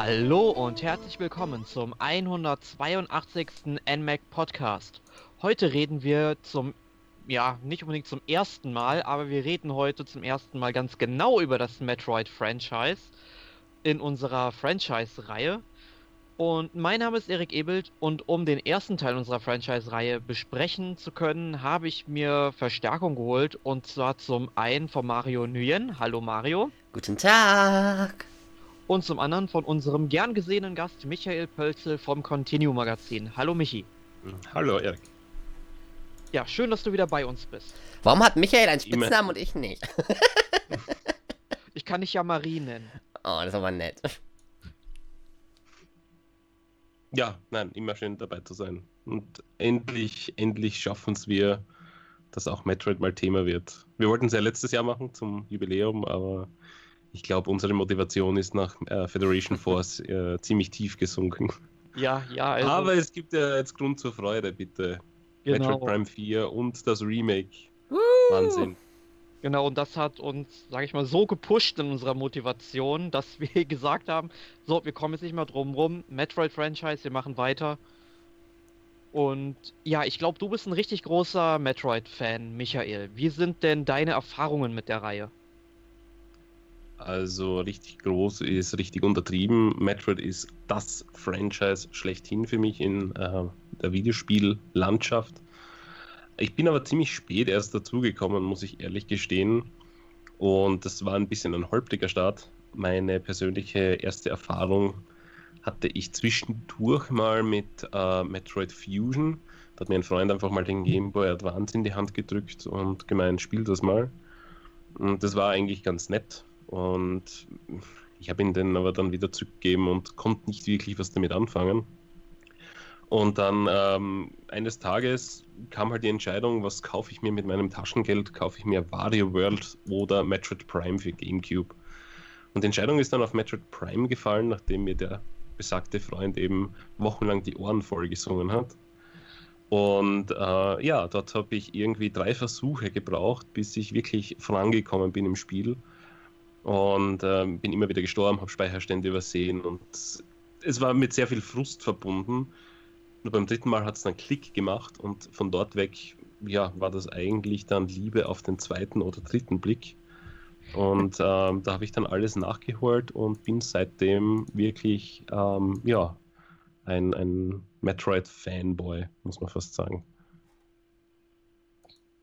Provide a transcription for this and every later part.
Hallo und herzlich willkommen zum 182. NMAC Podcast. Heute reden wir zum, ja, nicht unbedingt zum ersten Mal, aber wir reden heute zum ersten Mal ganz genau über das Metroid-Franchise in unserer Franchise-Reihe. Und mein Name ist Erik Ebelt und um den ersten Teil unserer Franchise-Reihe besprechen zu können, habe ich mir Verstärkung geholt und zwar zum einen von Mario Nguyen. Hallo Mario. Guten Tag. Und zum anderen von unserem gern gesehenen Gast Michael Pölzel vom Continue Magazin. Hallo Michi. Hallo Erik. Ja, schön, dass du wieder bei uns bist. Warum hat Michael einen Spitznamen und ich nicht? ich kann dich ja Marie nennen. Oh, das ist aber nett. Ja, nein, immer schön dabei zu sein. Und endlich, endlich schaffen es wir, dass auch Metroid mal Thema wird. Wir wollten es ja letztes Jahr machen zum Jubiläum, aber ich glaube, unsere Motivation ist nach äh, Federation Force äh, ziemlich tief gesunken. Ja, ja. Also, Aber es gibt ja jetzt Grund zur Freude, bitte. genau, Metroid Prime 4 und das Remake. Wahnsinn. genau, und das hat uns, sage ich mal, so gepusht in unserer Motivation, dass wir gesagt haben, so, wir kommen jetzt nicht mehr drum rum, Metroid-Franchise, wir machen weiter. Und ja, ich glaube, du bist ein richtig großer Metroid-Fan, Michael. Wie sind denn deine Erfahrungen mit der Reihe? Also richtig groß ist richtig untertrieben. Metroid ist das Franchise schlechthin für mich in äh, der Videospiellandschaft. Ich bin aber ziemlich spät erst dazugekommen, muss ich ehrlich gestehen. Und das war ein bisschen ein holpriger Start. Meine persönliche erste Erfahrung hatte ich zwischendurch mal mit äh, Metroid Fusion. Da hat mir ein Freund einfach mal den Game Boy Advance in die Hand gedrückt und gemeint, spiel das mal. Und das war eigentlich ganz nett. Und ich habe ihn dann aber dann wieder zurückgegeben und konnte nicht wirklich was damit anfangen. Und dann ähm, eines Tages kam halt die Entscheidung, was kaufe ich mir mit meinem Taschengeld? Kaufe ich mir Wario World oder Metroid Prime für GameCube? Und die Entscheidung ist dann auf Metroid Prime gefallen, nachdem mir der besagte Freund eben wochenlang die Ohren voll gesungen hat. Und äh, ja, dort habe ich irgendwie drei Versuche gebraucht, bis ich wirklich vorangekommen bin im Spiel. Und äh, bin immer wieder gestorben, habe Speicherstände übersehen und es war mit sehr viel Frust verbunden. Nur beim dritten Mal hat es dann Klick gemacht und von dort weg, ja, war das eigentlich dann Liebe auf den zweiten oder dritten Blick. Und ähm, da habe ich dann alles nachgeholt und bin seitdem wirklich, ähm, ja, ein, ein Metroid-Fanboy, muss man fast sagen.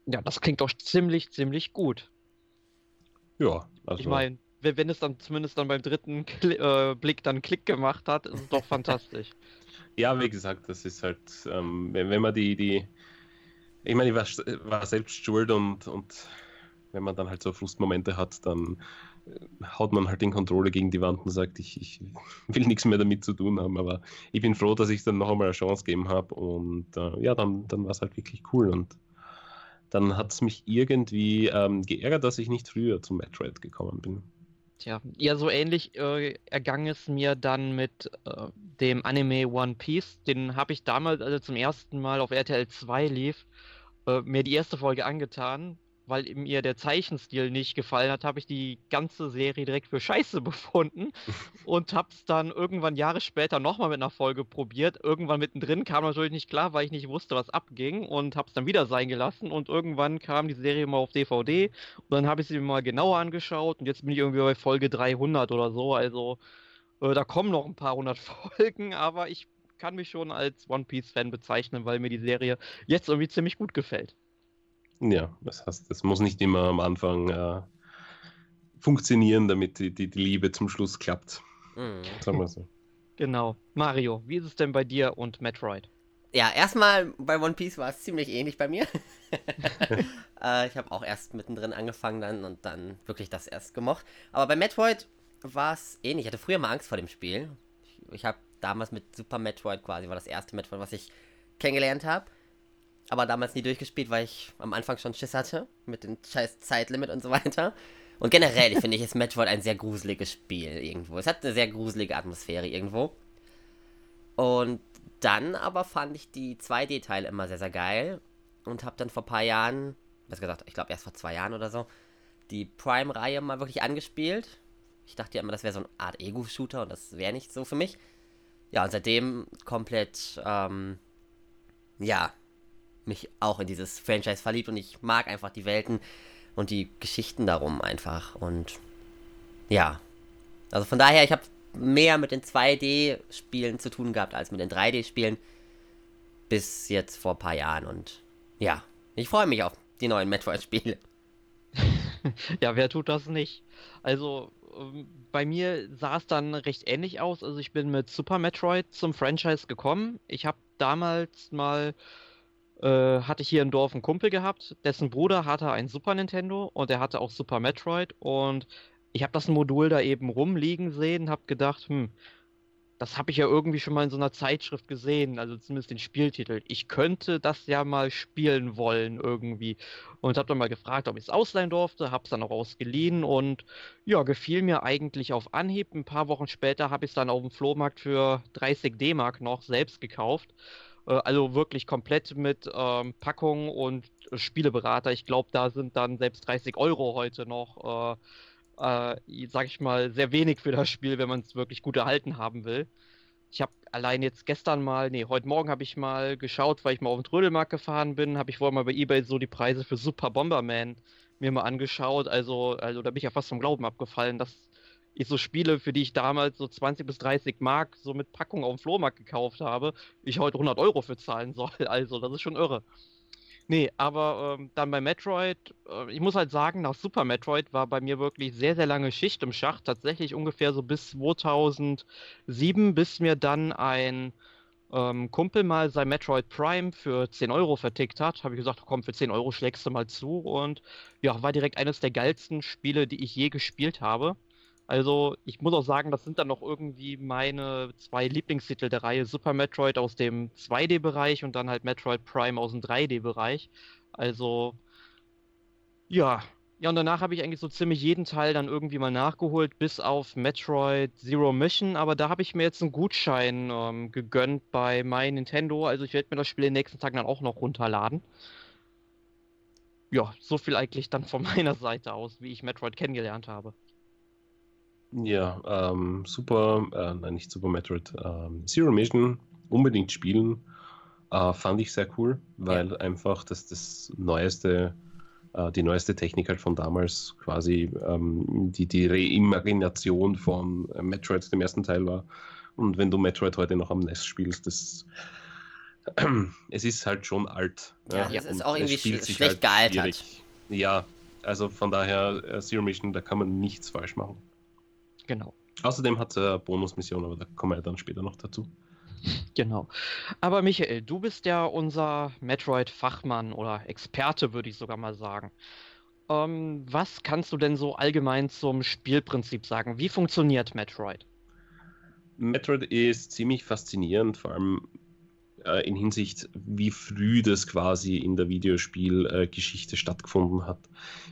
Ja, das klingt doch ziemlich, ziemlich gut. Ja, also. Ich meine, wenn es dann zumindest dann beim dritten Kli äh, Blick dann Klick gemacht hat, ist es doch fantastisch. Ja, wie gesagt, das ist halt, ähm, wenn, wenn man die, die, ich meine, ich war, war selbst schuld und, und wenn man dann halt so Frustmomente hat, dann äh, haut man halt den Controller gegen die Wand und sagt, ich, ich will nichts mehr damit zu tun haben. Aber ich bin froh, dass ich dann noch einmal eine Chance gegeben habe und äh, ja, dann, dann war es halt wirklich cool und dann hat es mich irgendwie ähm, geärgert, dass ich nicht früher zum Metroid gekommen bin. Tja, ja, so ähnlich äh, ergang es mir dann mit äh, dem Anime One Piece. Den habe ich damals, als er zum ersten Mal auf RTL 2 lief, äh, mir die erste Folge angetan. Weil mir der Zeichenstil nicht gefallen hat, habe ich die ganze Serie direkt für scheiße befunden und habe es dann irgendwann Jahre später nochmal mit einer Folge probiert. Irgendwann mittendrin kam natürlich nicht klar, weil ich nicht wusste, was abging und habe es dann wieder sein gelassen. Und irgendwann kam die Serie mal auf DVD und dann habe ich sie mir mal genauer angeschaut und jetzt bin ich irgendwie bei Folge 300 oder so. Also äh, da kommen noch ein paar hundert Folgen, aber ich kann mich schon als One Piece Fan bezeichnen, weil mir die Serie jetzt irgendwie ziemlich gut gefällt. Ja, das heißt, es muss nicht immer am Anfang äh, funktionieren, damit die, die, die, Liebe zum Schluss klappt. Mhm. Sagen wir so. Genau. Mario, wie ist es denn bei dir und Metroid? Ja, erstmal bei One Piece war es ziemlich ähnlich bei mir. äh, ich habe auch erst mittendrin angefangen dann und dann wirklich das erst gemocht. Aber bei Metroid war es ähnlich. Ich hatte früher mal Angst vor dem Spiel. Ich, ich habe damals mit Super Metroid quasi, war das erste Metroid, was ich kennengelernt habe. Aber damals nie durchgespielt, weil ich am Anfang schon Schiss hatte. Mit dem scheiß Zeitlimit und so weiter. Und generell finde ich, ist Metroid ein sehr gruseliges Spiel irgendwo. Es hat eine sehr gruselige Atmosphäre irgendwo. Und dann aber fand ich die 2D-Teile immer sehr, sehr geil. Und habe dann vor ein paar Jahren, was gesagt, ich glaube erst vor zwei Jahren oder so, die Prime-Reihe mal wirklich angespielt. Ich dachte ja immer, das wäre so eine Art Ego-Shooter und das wäre nicht so für mich. Ja, und seitdem komplett, ähm, ja, mich auch in dieses Franchise verliebt und ich mag einfach die Welten und die Geschichten darum einfach. Und ja, also von daher, ich habe mehr mit den 2D-Spielen zu tun gehabt als mit den 3D-Spielen. Bis jetzt vor ein paar Jahren. Und ja, ich freue mich auf die neuen Metroid-Spiele. ja, wer tut das nicht? Also, ähm, bei mir sah es dann recht ähnlich aus. Also, ich bin mit Super Metroid zum Franchise gekommen. Ich habe damals mal äh, hatte ich hier im Dorf einen Kumpel gehabt, dessen Bruder hatte ein Super Nintendo und er hatte auch Super Metroid und ich habe das Modul da eben rumliegen sehen, habe gedacht, hm, das habe ich ja irgendwie schon mal in so einer Zeitschrift gesehen, also zumindest den Spieltitel. Ich könnte das ja mal spielen wollen irgendwie. Und habe dann mal gefragt, ob ich es ausleihen durfte, habe es dann auch ausgeliehen und ja, gefiel mir eigentlich auf Anhieb. Ein paar Wochen später habe ich es dann auf dem Flohmarkt für 30 D-Mark noch selbst gekauft. Äh, also wirklich komplett mit ähm, Packung und Spieleberater. Ich glaube, da sind dann selbst 30 Euro heute noch. Äh, äh, sag ich mal, sehr wenig für das Spiel, wenn man es wirklich gut erhalten haben will. Ich habe allein jetzt gestern mal, nee, heute Morgen habe ich mal geschaut, weil ich mal auf den Trödelmarkt gefahren bin, habe ich vorher mal bei Ebay so die Preise für Super Bomberman mir mal angeschaut. Also, also da bin ich ja fast vom Glauben abgefallen, dass ich so Spiele, für die ich damals so 20 bis 30 Mark so mit Packung auf dem Flohmarkt gekauft habe, ich heute 100 Euro für zahlen soll. Also, das ist schon irre. Nee, aber ähm, dann bei Metroid, äh, ich muss halt sagen, nach Super Metroid war bei mir wirklich sehr, sehr lange Schicht im Schacht. Tatsächlich ungefähr so bis 2007, bis mir dann ein ähm, Kumpel mal sein Metroid Prime für 10 Euro vertickt hat. Habe ich gesagt, komm, für 10 Euro schlägst du mal zu. Und ja, war direkt eines der geilsten Spiele, die ich je gespielt habe. Also, ich muss auch sagen, das sind dann noch irgendwie meine zwei Lieblingstitel der Reihe. Super Metroid aus dem 2D-Bereich und dann halt Metroid Prime aus dem 3D-Bereich. Also, ja. Ja, und danach habe ich eigentlich so ziemlich jeden Teil dann irgendwie mal nachgeholt, bis auf Metroid Zero Mission. Aber da habe ich mir jetzt einen Gutschein ähm, gegönnt bei My Nintendo. Also, ich werde mir das Spiel in den nächsten Tagen dann auch noch runterladen. Ja, so viel eigentlich dann von meiner Seite aus, wie ich Metroid kennengelernt habe. Ja, ähm, super, äh, nein, nicht Super Metroid, ähm, Zero Mission unbedingt spielen. Äh, fand ich sehr cool, weil ja. einfach das, das neueste, äh, die neueste Technik halt von damals quasi ähm, die, die Reimagination von Metroid, dem ersten Teil war. Und wenn du Metroid heute noch am NES spielst, das es ist halt schon alt. Ja, ja. es ist auch irgendwie sch schlecht halt gealtert. Ja, also von daher äh, Zero Mission, da kann man nichts falsch machen. Genau. Außerdem hat er Bonusmission, aber da kommen wir dann später noch dazu. Genau. Aber Michael, du bist ja unser Metroid-Fachmann oder Experte, würde ich sogar mal sagen. Ähm, was kannst du denn so allgemein zum Spielprinzip sagen? Wie funktioniert Metroid? Metroid ist ziemlich faszinierend, vor allem äh, in Hinsicht, wie früh das quasi in der Videospielgeschichte äh, stattgefunden hat.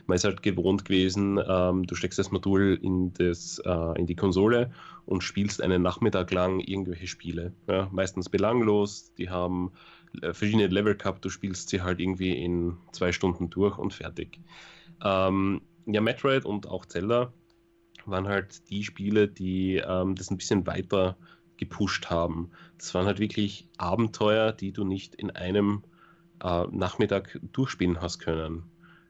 Man ist halt gewohnt gewesen, ähm, du steckst das Modul in, das, äh, in die Konsole und spielst einen Nachmittag lang irgendwelche Spiele. Ja, meistens belanglos, die haben äh, verschiedene Level gehabt, du spielst sie halt irgendwie in zwei Stunden durch und fertig. Ähm, ja, Metroid und auch Zelda waren halt die Spiele, die ähm, das ein bisschen weiter gepusht haben. Das waren halt wirklich Abenteuer, die du nicht in einem äh, Nachmittag durchspielen hast können.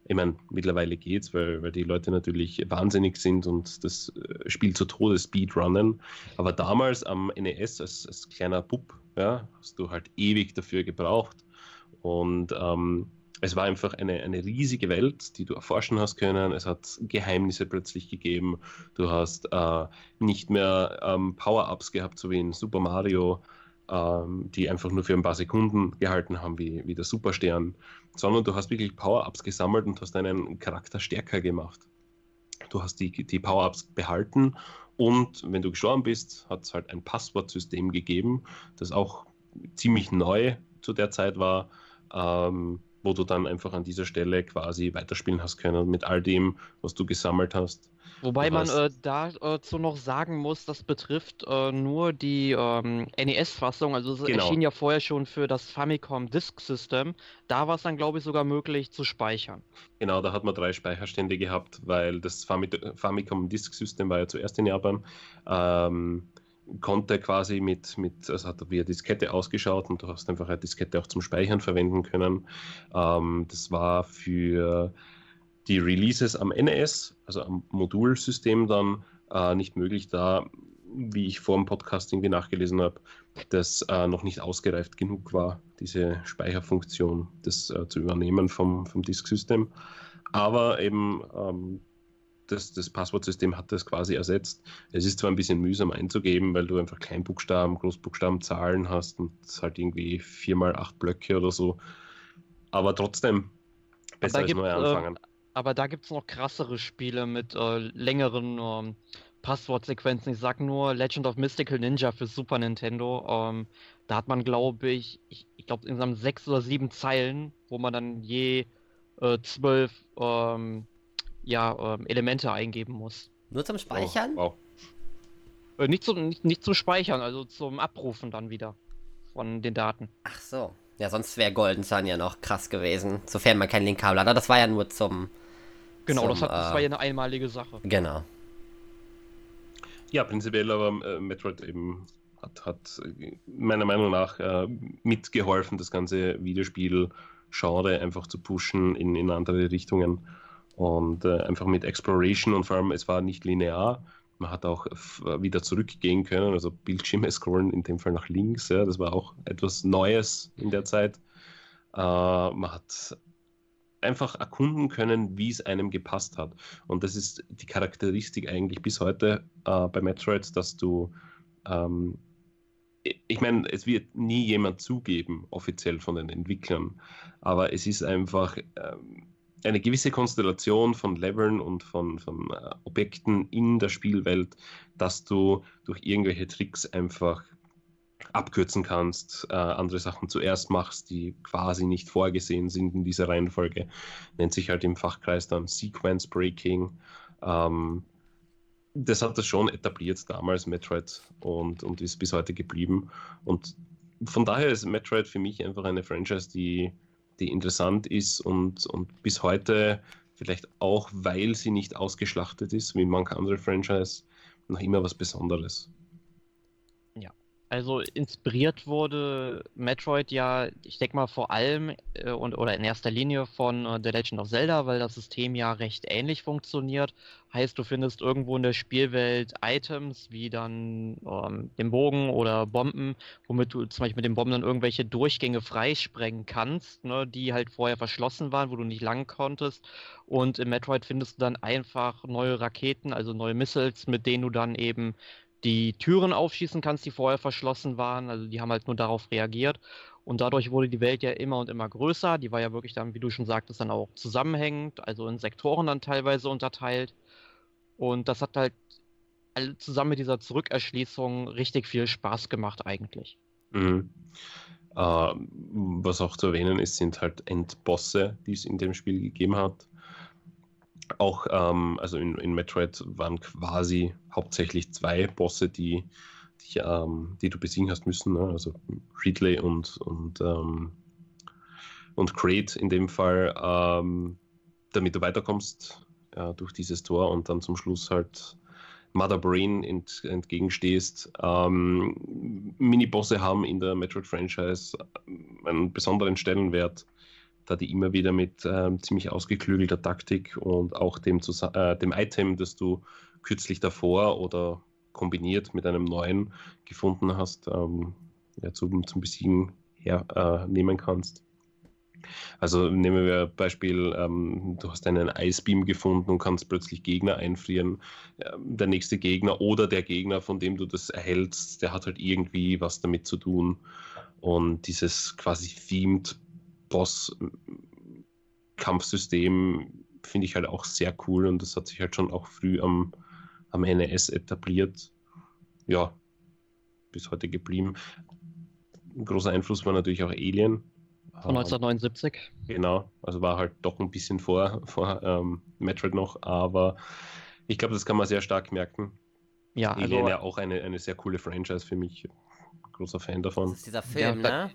Ich meine, mittlerweile geht's, weil, weil die Leute natürlich wahnsinnig sind und das äh, Spiel zu Tode speedrunnen. Aber damals am NES als, als kleiner Bub, ja, hast du halt ewig dafür gebraucht. Und ähm, es war einfach eine, eine riesige Welt, die du erforschen hast können. Es hat Geheimnisse plötzlich gegeben. Du hast äh, nicht mehr ähm, Power-Ups gehabt, so wie in Super Mario, ähm, die einfach nur für ein paar Sekunden gehalten haben, wie, wie der Superstern, sondern du hast wirklich Power-Ups gesammelt und hast deinen Charakter stärker gemacht. Du hast die, die Power-Ups behalten und wenn du gestorben bist, hat es halt ein Passwortsystem gegeben, das auch ziemlich neu zu der Zeit war. Ähm, wo du dann einfach an dieser Stelle quasi weiterspielen hast können mit all dem, was du gesammelt hast. Wobei man äh, dazu noch sagen muss, das betrifft äh, nur die ähm, NES-Fassung. Also es genau. erschien ja vorher schon für das Famicom Disk System. Da war es dann, glaube ich, sogar möglich zu speichern. Genau, da hat man drei Speicherstände gehabt, weil das Fami Famicom Disk System war ja zuerst in Japan. Ähm, konnte quasi mit, mit, also hat via Diskette ausgeschaut und du hast einfach eine Diskette auch zum Speichern verwenden können. Ähm, das war für die Releases am NES, also am Modulsystem dann äh, nicht möglich, da, wie ich vor dem Podcast irgendwie nachgelesen habe, das äh, noch nicht ausgereift genug war, diese Speicherfunktion, das äh, zu übernehmen vom, vom Disk-System. Aber eben ähm, das, das Passwortsystem hat das quasi ersetzt. Es ist zwar ein bisschen mühsam einzugeben, weil du einfach Kleinbuchstaben, Großbuchstaben, Zahlen hast und es halt irgendwie vier mal acht Blöcke oder so. Aber trotzdem besser als neu anfangen. Äh, aber da gibt es noch krassere Spiele mit äh, längeren ähm, Passwortsequenzen. Ich sag nur Legend of Mystical Ninja für Super Nintendo. Ähm, da hat man, glaube ich, ich, ich glaube insgesamt sechs oder sieben Zeilen, wo man dann je äh, zwölf ähm, ja, ähm, Elemente eingeben muss. Nur zum Speichern? Oh, wow. Äh, nicht, zum, nicht, nicht zum Speichern, also zum Abrufen dann wieder von den Daten. Ach so. Ja, sonst wäre Golden Sun ja noch krass gewesen, sofern man kein Linkkabel hat. Aber das war ja nur zum Genau, zum, das, hat, das war ja eine einmalige Sache. Genau. Ja, prinzipiell, aber äh, Metroid eben hat, hat meiner Meinung nach äh, mitgeholfen, das ganze Videospiel-Genre einfach zu pushen in, in andere Richtungen. Und äh, einfach mit Exploration und vor allem, es war nicht linear. Man hat auch wieder zurückgehen können, also Bildschirme scrollen, in dem Fall nach links. Ja, das war auch etwas Neues in der Zeit. Äh, man hat einfach erkunden können, wie es einem gepasst hat. Und das ist die Charakteristik eigentlich bis heute äh, bei Metroid, dass du, ähm, ich meine, es wird nie jemand zugeben, offiziell von den Entwicklern, aber es ist einfach ähm, eine gewisse Konstellation von Leveln und von, von äh, Objekten in der Spielwelt, dass du durch irgendwelche Tricks einfach abkürzen kannst, äh, andere Sachen zuerst machst, die quasi nicht vorgesehen sind in dieser Reihenfolge. Nennt sich halt im Fachkreis dann Sequence Breaking. Ähm, das hat das schon etabliert damals, Metroid, und, und ist bis heute geblieben. Und von daher ist Metroid für mich einfach eine Franchise, die, die interessant ist und, und bis heute vielleicht auch, weil sie nicht ausgeschlachtet ist, wie manche andere Franchise, noch immer was Besonderes. Also inspiriert wurde Metroid ja, ich denke mal vor allem äh, und oder in erster Linie von äh, The Legend of Zelda, weil das System ja recht ähnlich funktioniert. Heißt, du findest irgendwo in der Spielwelt Items wie dann ähm, den Bogen oder Bomben, womit du zum Beispiel mit den Bomben dann irgendwelche Durchgänge freisprengen kannst, ne, die halt vorher verschlossen waren, wo du nicht lang konntest. Und in Metroid findest du dann einfach neue Raketen, also neue Missiles, mit denen du dann eben die Türen aufschießen kannst, die vorher verschlossen waren. Also die haben halt nur darauf reagiert. Und dadurch wurde die Welt ja immer und immer größer. Die war ja wirklich dann, wie du schon sagtest, dann auch zusammenhängend, also in Sektoren dann teilweise unterteilt. Und das hat halt zusammen mit dieser Zurückerschließung richtig viel Spaß gemacht eigentlich. Mhm. Äh, was auch zu erwähnen ist, sind halt Endbosse, die es in dem Spiel gegeben hat auch, ähm, also in, in Metroid waren quasi hauptsächlich zwei Bosse, die, die, ähm, die du besiegen hast müssen. Ne? Also Ridley und, und, ähm, und Crate in dem Fall, ähm, damit du weiterkommst ja, durch dieses Tor und dann zum Schluss halt Mother Brain ent, entgegenstehst. Ähm, Mini-Bosse haben in der Metroid-Franchise einen besonderen Stellenwert da die immer wieder mit ähm, ziemlich ausgeklügelter Taktik und auch dem, äh, dem Item, das du kürzlich davor oder kombiniert mit einem neuen gefunden hast, ähm, ja, zum, zum Besiegen hernehmen äh, kannst. Also nehmen wir Beispiel, ähm, du hast einen Eisbeam gefunden und kannst plötzlich Gegner einfrieren. Ähm, der nächste Gegner oder der Gegner, von dem du das erhältst, der hat halt irgendwie was damit zu tun. Und dieses quasi themed Boss-Kampfsystem finde ich halt auch sehr cool und das hat sich halt schon auch früh am, am NES etabliert. Ja, bis heute geblieben. Ein großer Einfluss war natürlich auch Alien. Von 1979. Genau, also war halt doch ein bisschen vor, vor ähm, Metroid noch, aber Ich glaube, das kann man sehr stark merken. Ja, Alien also ja auch eine, eine sehr coole Franchise für mich. Großer Fan Das davon. ist dieser Film, da- ne?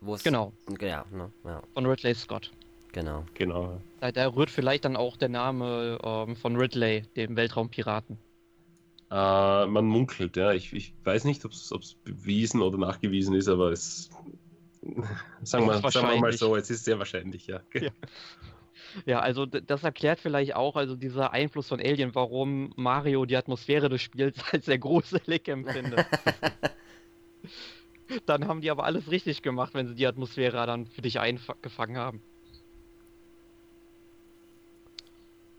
Wo es, genau, Ja, ne? ja, von Ridley Scott. genau. Genau. Da, da rührt vielleicht dann auch der Name ähm, von Ridley, dem Weltraumpiraten. Äh, man munkelt, ja. Ich, ich weiß nicht, ob es bewiesen oder nachgewiesen ist, aber es. Sagen wir, ist sagen wir mal wahrscheinlich. so, es ist sehr wahrscheinlich, ja. Ja. Ja, also das erklärt vielleicht auch also dieser Einfluss von Alien, warum Mario die Atmosphäre des Spiels als sehr gruselig empfindet. Dann haben die aber alles richtig gemacht, wenn sie die Atmosphäre dann für dich eingefangen haben.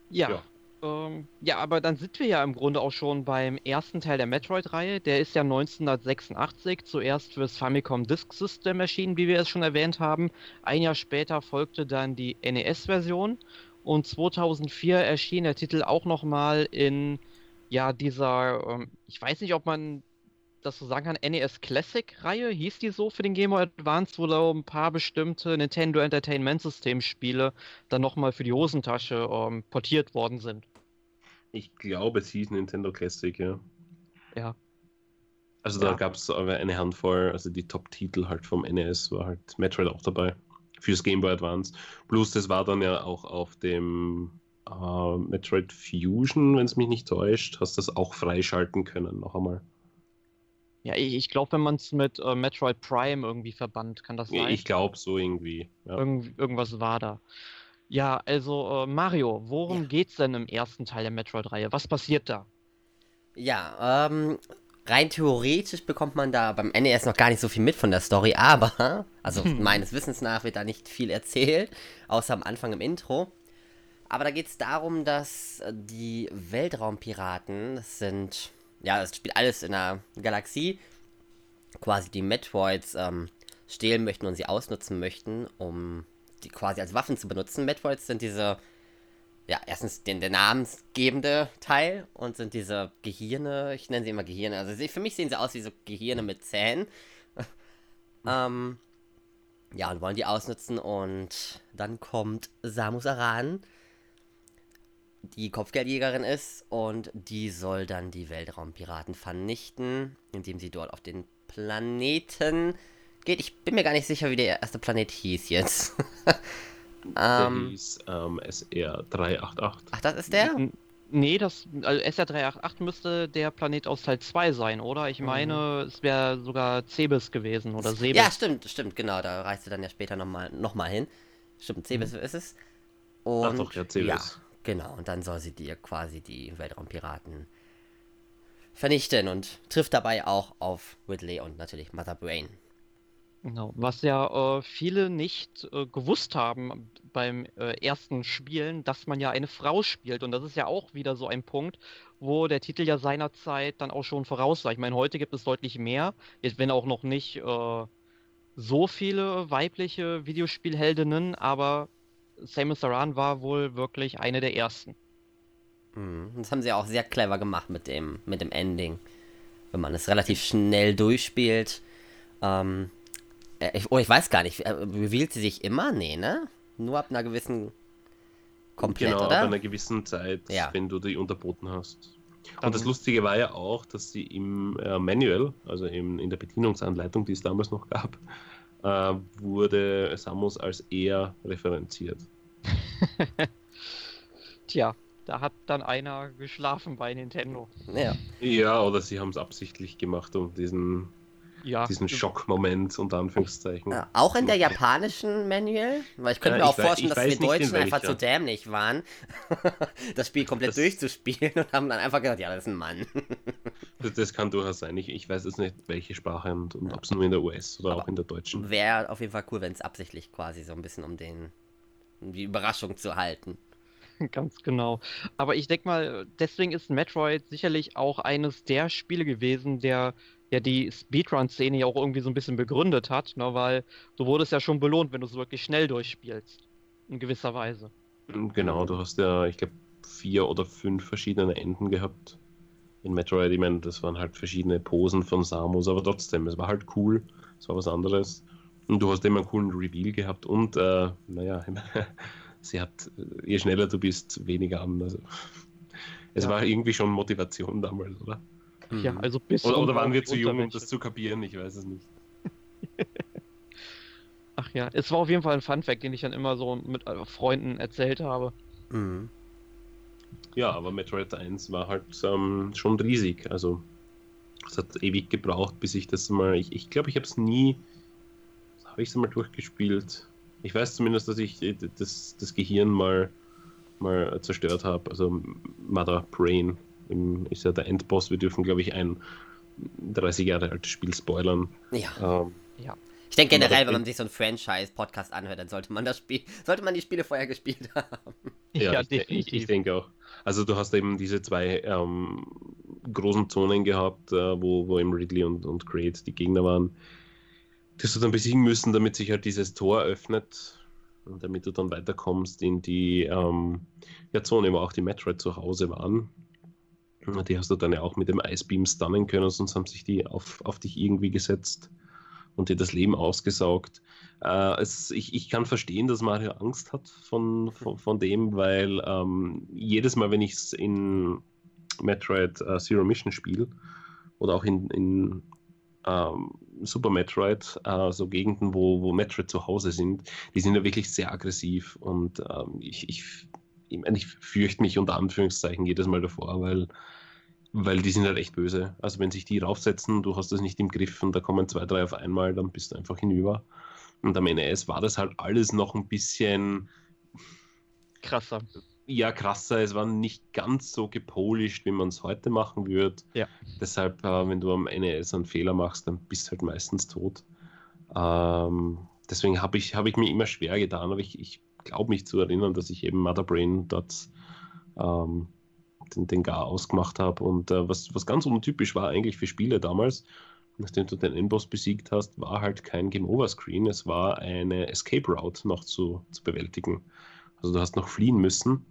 Ja. Ja. Ähm, ja, aber dann sind wir ja im Grunde auch schon beim ersten Teil der Metroid-Reihe. Der ist ja 1986 zuerst fürs Famicom Disk System erschienen, wie wir es schon erwähnt haben. Ein Jahr später folgte dann die NES-Version und 2004 erschien der Titel auch nochmal in ja dieser, ähm, ich weiß nicht, ob man das so sagen kann, NES Classic-Reihe, hieß die so für den Game Boy Advance, wo da ein paar bestimmte Nintendo Entertainment System Spiele dann nochmal für die Hosentasche ähm, portiert worden sind. Ich glaube, es hieß Nintendo Classic, ja. Ja. Also da Ja. gab es aber eine Handvoll, also die Top-Titel halt vom NES war halt Metroid auch dabei. Fürs Game Boy Advance. Plus das war dann ja auch auf dem äh, Metroid Fusion, wenn es mich nicht täuscht, hast das auch freischalten können, noch einmal. Ja, ich, ich glaube, wenn man es mit äh, Metroid Prime irgendwie verbannt, kann das sein? Ich glaube so irgendwie. Ja. Irgend, irgendwas war da. Ja, also äh, Mario, worum Ja. geht's denn im ersten Teil der Metroid-Reihe? Was passiert da? Ja, ähm, rein theoretisch bekommt man da beim NES noch gar nicht so viel mit von der Story, aber, also Hm. meines Wissens nach wird da nicht viel erzählt, außer am Anfang im Intro. Aber da geht es darum, dass die Weltraumpiraten, das sind, ja, das spielt alles in einer Galaxie, quasi die Metroids ähm, stehlen möchten und sie ausnutzen möchten, um die quasi als Waffen zu benutzen. Metroids sind diese ja, erstens den, der namensgebende Teil und sind diese Gehirne, ich nenne sie immer Gehirne, also sie, für mich sehen sie aus wie so Gehirne mit Zähnen. ähm, ja, und wollen die ausnutzen und dann kommt Samus Aran, die Kopfgeldjägerin ist und die soll dann die Weltraumpiraten vernichten, indem sie dort auf den Planeten geht. Ich bin mir gar nicht sicher, wie der erste Planet hieß jetzt. Der ähm, hieß ähm, SR 388. ach, das ist der? Nee, das, also SR388 müsste der Planet aus Teil 2 sein, oder? Ich meine, es wäre sogar Cebes gewesen oder Sebes. Ja, stimmt, stimmt, genau. Da reist du dann ja später nochmal noch mal hin. Stimmt, Cebes ist es. Und, Ach doch, ja, Cebes. Ja, genau. Und dann soll sie dir quasi die Weltraumpiraten vernichten und trifft dabei auch auf Ridley und natürlich Mother Brain. Genau, was ja äh, viele nicht äh, gewusst haben beim äh, ersten Spielen, dass man ja eine Frau spielt. Und das ist ja auch wieder so ein Punkt, wo der Titel ja seinerzeit dann auch schon voraussah. Ich meine, heute gibt es deutlich mehr, wenn auch noch nicht äh, so viele weibliche Videospielheldinnen, aber Samus Aran war wohl wirklich eine der ersten. Mhm. Das haben sie auch sehr clever gemacht mit dem, mit dem Ending. Wenn man es relativ schnell durchspielt. Ähm, äh, ich, oh, ich weiß gar nicht. äh, Revealt sie sich immer? Nee, ne? Nur ab einer gewissen. Komplett, genau, oder? ab einer gewissen Zeit, Ja. wenn du die unterboten hast. Dann- Und das Lustige war ja auch, dass sie im äh, Manual, also im, in der Bedienungsanleitung, die es damals noch gab, äh, wurde Samus als er referenziert. Tja, da hat dann einer geschlafen bei Nintendo. Ja. Ja, oder sie haben es absichtlich gemacht, um diesen, Ja, diesen Schockmoment unter Anführungszeichen. Ja, auch in der japanischen Manual? Weil ich könnte Ja, mir auch vorstellen, dass wir Deutschen einfach zu dämlich waren, das Spiel komplett Das- durchzuspielen und haben dann einfach gesagt, ja, das ist ein Mann. Das, das kann durchaus sein. Ich, ich weiß jetzt nicht, welche Sprache und, und ob es nur in der US oder Aber- auch in der deutschen. Wäre auf jeden Fall cool, wenn es absichtlich quasi so ein bisschen um den um die Überraschung zu halten. Ganz genau. Aber ich denke mal, deswegen ist Metroid sicherlich auch eines der Spiele gewesen, der ja die Speedrun-Szene ja auch irgendwie so ein bisschen begründet hat, ne, weil du wurdest ja schon belohnt, wenn du es wirklich schnell durchspielst. In gewisser Weise. Genau, du hast ja, ich glaube, vier oder fünf verschiedene Enden gehabt. In Metroid, ich meine, das waren halt verschiedene Posen von Samus, aber trotzdem, es war halt cool, es war was anderes. Und du hast immer einen coolen Reveal gehabt und, äh, naja, sie hat, je schneller du bist, weniger an. Also, es Ja. war irgendwie schon Motivation damals, oder? Ja, Mhm. also bis Oder, oder waren wir zu jung, um das zu kapieren? Ich weiß es nicht. Ach ja, es war auf jeden Fall ein Funfact, den ich dann immer so mit äh, Freunden erzählt habe. Mhm. Ja, aber Metroid 1 war halt ähm, schon riesig. Also es hat ewig gebraucht, bis ich das mal. Ich glaube, ich, glaub, ich habe es nie. Habe ich es mal durchgespielt? Ich weiß zumindest, dass ich äh, das, das Gehirn mal, mal zerstört habe. Also Mother Brain im, ist ja der Endboss. Wir dürfen, glaube ich, ein 30 Jahre altes Spiel spoilern. Ja. Ähm, Ich denke Aber generell, wenn man sich so einen Franchise-Podcast anhört, dann sollte man das Spiel, sollte man die Spiele vorher gespielt haben. Ja, ich, de- ich, ich denke auch. Also du hast eben diese zwei ähm, großen Zonen gehabt, äh, wo, wo eben Ridley und, und Great die Gegner waren, die du dann besiegen müssen, damit sich halt dieses Tor öffnet und damit du dann weiterkommst in die ähm, ja, Zone, wo auch die Metroid zu Hause waren. Die hast du dann ja auch mit dem Icebeam stunnen können, sonst haben sich die auf, auf dich irgendwie gesetzt und dir das Leben ausgesaugt. Äh, es, ich, ich kann verstehen, dass Mario Angst hat von, von, von dem, weil ähm, jedes Mal, wenn ich es in Metroid äh, Zero Mission spiele oder auch in, in ähm, Super Metroid, äh, so Gegenden, wo, wo Metroid zu Hause sind, die sind ja wirklich sehr aggressiv und ähm, ich, ich, ich, ich fürchte mich unter Anführungszeichen jedes Mal davor, weil, weil die sind halt echt böse. Also wenn sich die raufsetzen, du hast das nicht im Griff und da kommen zwei, drei auf einmal, dann bist du einfach hinüber. Und am NES war das halt alles noch ein bisschen Krasser. ja, krasser. Es war nicht ganz so gepolished, wie man es heute machen würde. Ja. Deshalb, äh, wenn du am NES einen Fehler machst, dann bist du halt meistens tot. Ähm, deswegen habe ich, hab ich mir immer schwer getan, aber ich, ich glaube mich zu erinnern, dass ich eben Mother Brain dort ähm, den, den Gar ausgemacht habe. Und äh, was, was ganz untypisch war eigentlich für Spiele damals, nachdem du den Endboss besiegt hast, war halt kein Game-Over-Screen, es war eine Escape-Route noch zu, zu bewältigen. Also du hast noch fliehen müssen,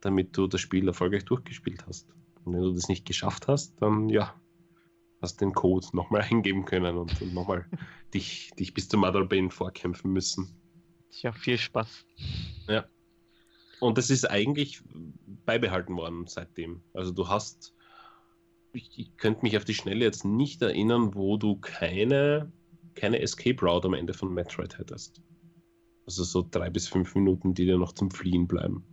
damit du das Spiel erfolgreich durchgespielt hast. Und wenn du das nicht geschafft hast, dann ja, hast den Code nochmal eingeben können und, und nochmal dich, dich bis zur Mother Brain vorkämpfen müssen. Tja, viel Spaß. Und das ist eigentlich beibehalten worden seitdem. Also du hast, ich, ich könnte mich auf die Schnelle jetzt nicht erinnern, wo du keine, keine Escape Route am Ende von Metroid hättest. Also so drei bis fünf Minuten, die dir noch zum Fliehen bleiben.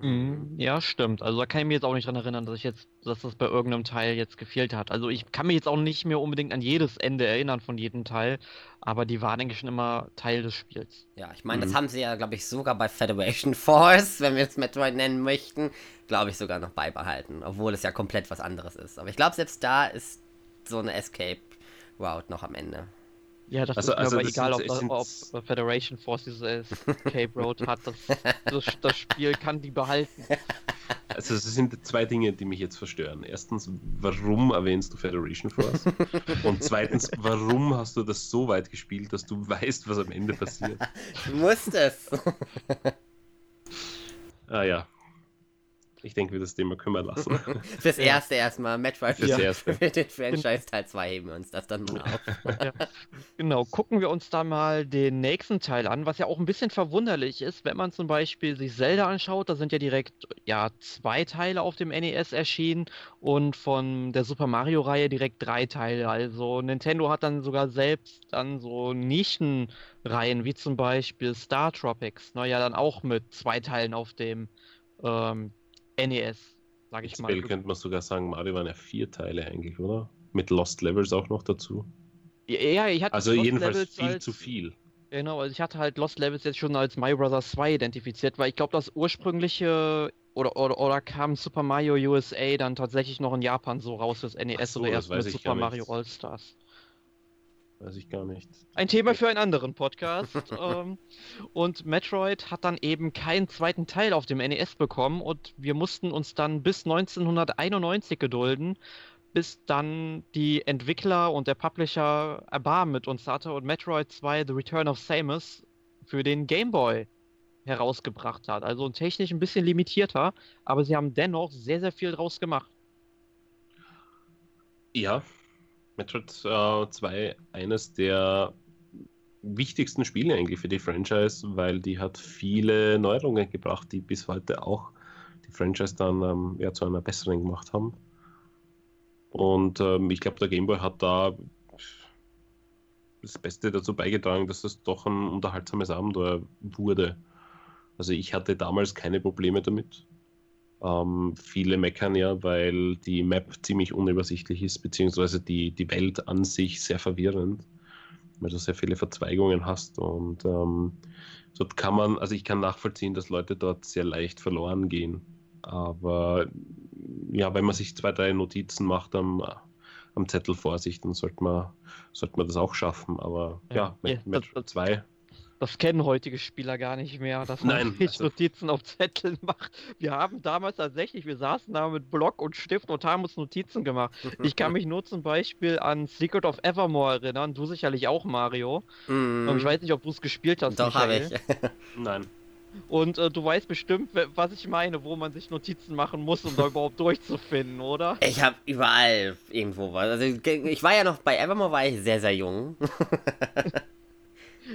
Mhm. Ja, stimmt. Also da kann ich mich jetzt auch nicht dran erinnern, dass ich jetzt, dass das bei irgendeinem Teil jetzt gefehlt hat. Also ich kann mich jetzt auch nicht mehr unbedingt an jedes Ende erinnern von jedem Teil, aber die waren eigentlich schon immer Teil des Spiels. Ja, ich meine, das Mhm. haben sie ja, glaube ich, sogar bei Federation Force, wenn wir es Metroid nennen möchten, glaube ich, sogar noch beibehalten, obwohl es ja komplett was anderes ist. Aber ich glaube, selbst da ist so eine Escape Route noch am Ende. Ja, das Also- ist mir also aber das egal, sind- ob, sind- ob Federation Force diese Escape Road hat. Das, das, das Spiel kann die behalten. Also es sind zwei Dinge, die mich jetzt verstören. Erstens, warum erwähnst du Federation Force? Und zweitens, warum hast du das so weit gespielt, dass du weißt, was am Ende passiert? Du musst es. Ah ja. Ich denke, wir das Thema wir lassen. Fürs Erste erstmal. Metroid Fürs für- Erste. Für den Franchise Teil 2 heben wir uns das dann mal auf. Genau, gucken wir uns da mal den nächsten Teil an, was ja auch ein bisschen verwunderlich ist, wenn man zum Beispiel sich Zelda anschaut, da sind ja direkt ja zwei Teile auf dem NES erschienen und von der Super Mario-Reihe direkt drei Teile. Also Nintendo hat dann sogar selbst dann so Nischenreihen, wie zum Beispiel Star Tropics, ne, ja dann auch mit zwei Teilen auf dem ähm, NES, sag ich mal. Prinzipiell könnte man sogar sagen, Mario waren ja vier Teile eigentlich, oder? Mit Lost Levels auch noch dazu. Ja, ich hatte Also Lost jedenfalls Levels viel als- zu viel. Genau, also ich hatte halt Lost Levels jetzt schon als My Brothers 2 identifiziert, weil ich glaube, das ursprüngliche oder, oder, oder kam Super Mario USA dann tatsächlich noch in Japan so raus fürs NES so, oder erst mit Super Mario. All-Stars. Weiß ich gar nicht. Ein Thema für einen anderen Podcast. ähm, und Metroid hat dann eben keinen zweiten Teil auf dem NES bekommen und wir mussten uns dann bis 1991 gedulden, bis dann die Entwickler und der Publisher Erbarmen mit uns hatte und Metroid 2 The Return of Samus für den Game Boy herausgebracht hat. Also technisch ein bisschen limitierter, aber sie haben dennoch sehr, sehr viel draus gemacht. Ja, Metroid äh, 2, eines der wichtigsten Spiele eigentlich für die Franchise, weil die hat viele Neuerungen gebracht, die bis heute auch die Franchise dann ähm, ja, zu einer besseren gemacht haben. Und ähm, ich glaube, der Gameboy hat da das Beste dazu beigetragen, dass es doch ein unterhaltsames Abenteuer wurde. Also ich hatte damals keine Probleme damit. Ähm, viele meckern ja, weil die Map ziemlich unübersichtlich ist, beziehungsweise die, die Welt an sich sehr verwirrend, weil du sehr viele Verzweigungen hast. Und ähm, dort kann man, also ich kann nachvollziehen, dass Leute dort sehr leicht verloren gehen. Aber ja, wenn man sich zwei, drei Notizen macht am, am Zettel vor sich, dann sollte man, sollte man das auch schaffen. Aber ja, ja Match 2 das kennen heutige Spieler gar nicht mehr, dass man sich also... Notizen auf Zetteln macht. Wir haben damals tatsächlich, wir saßen da mit Block und Stift und haben uns Notizen gemacht. Ich kann mich nur zum Beispiel an Secret of Evermore erinnern, du sicherlich auch, Mario. Mm. Ich weiß nicht, ob du es gespielt hast. Doch, habe ich. Nein. Und äh, du weißt bestimmt, was ich meine, wo man sich Notizen machen muss, um da überhaupt durchzufinden, oder? Ich habe überall irgendwo was. Also ich war ja noch bei Evermore war ich sehr, sehr jung.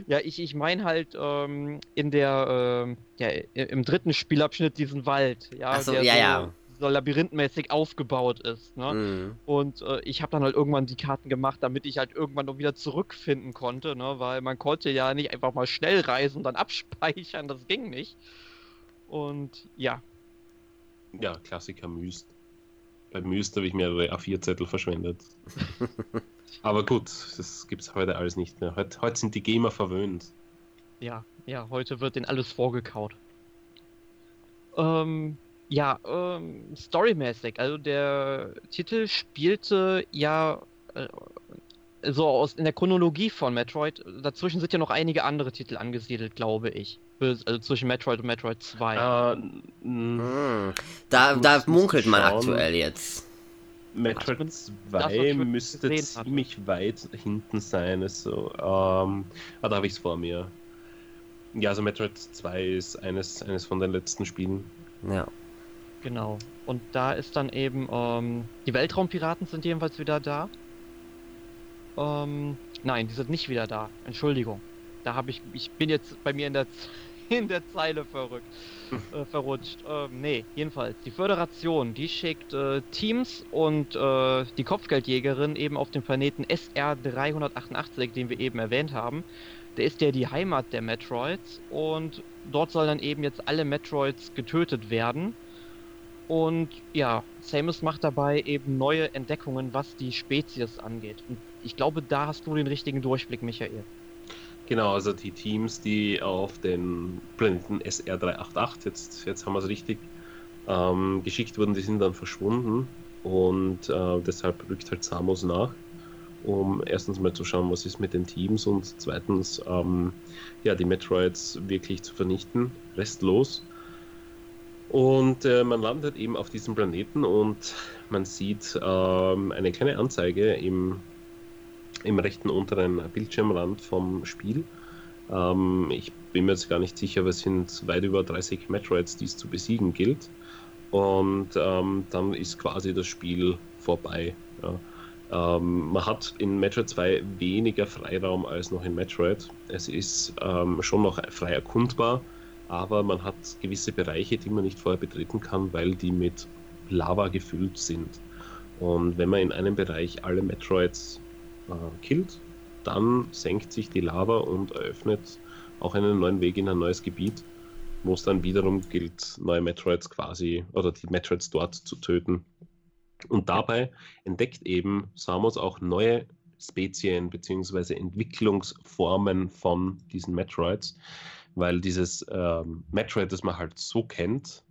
Ja, ich, ich meine halt ähm, in der, ähm, ja, im dritten Spielabschnitt diesen Wald, ja, so, der ja, so, ja. so labyrinthmäßig aufgebaut ist. Ne? Mhm. Und äh, ich habe dann halt irgendwann die Karten gemacht, damit ich halt irgendwann noch wieder zurückfinden konnte, ne? weil man konnte ja nicht einfach mal schnell reisen und dann abspeichern, das ging nicht. Und ja. Ja, Klassiker Myst. Bei Myst habe ich mehrere A4-Zettel verschwendet. Aber gut, das gibt es heute alles nicht mehr. Heute, heute sind die Gamer verwöhnt. Ja, ja, heute wird denen alles vorgekaut. Ähm, ja, ähm, storymäßig. Also der Titel spielte ja äh, so aus in der Chronologie von Metroid. Dazwischen sind ja noch einige andere Titel angesiedelt, glaube ich. Also zwischen Metroid und Metroid 2. Äh, hm. Da, da munkelt man aktuell jetzt. Metroid 2 müsste ziemlich hatte. weit hinten sein. Also, ähm, ah, da habe ich es vor mir. Ja, also Metroid 2 ist eines, eines von den letzten Spielen. Ja. Genau. Und da ist dann eben, ähm, die Weltraumpiraten sind jedenfalls wieder da. Ähm, nein, die sind nicht wieder da. Entschuldigung. Da habe ich, ich bin jetzt bei mir in der in der Zeile verrückt, äh, verrutscht. Äh, nee, jedenfalls. Die Föderation, die schickt äh, Teams und äh, die Kopfgeldjägerin eben auf den Planeten SR388, den wir eben erwähnt haben. Der ist ja die Heimat der Metroids und dort sollen dann eben jetzt alle Metroids getötet werden. Und ja, Samus macht dabei eben neue Entdeckungen, was die Spezies angeht. Und ich glaube, da hast du den richtigen Durchblick, Michael. Genau, also die Teams, die auf den Planeten SR388, jetzt, jetzt haben wir es richtig, ähm, geschickt wurden, die sind dann verschwunden und äh, deshalb rückt halt Samus nach, um erstens mal zu schauen, was ist mit den Teams und zweitens ähm, ja, die Metroids wirklich zu vernichten, restlos. Und äh, man landet eben auf diesem Planeten und man sieht ähm, eine kleine Anzeige im im rechten unteren Bildschirmrand vom Spiel. Ähm, ich bin mir jetzt gar nicht sicher, aber es sind weit über 30 Metroids, die es zu besiegen gilt. Und ähm, dann ist quasi das Spiel vorbei. Ja. Ähm, man hat in Metroid 2 weniger Freiraum als noch in Metroid. Es ist ähm, schon noch frei erkundbar, aber man hat gewisse Bereiche, die man nicht vorher betreten kann, weil die mit Lava gefüllt sind. Und wenn man in einem Bereich alle Metroids äh, killt, dann senkt sich die Lava und eröffnet auch einen neuen Weg in ein neues Gebiet, wo es dann wiederum gilt, neue Metroids quasi oder die Metroids dort zu töten. Und dabei entdeckt eben Samus auch neue Spezien bzw. Entwicklungsformen von diesen Metroids, weil dieses ähm, Metroid, das man halt so kennt,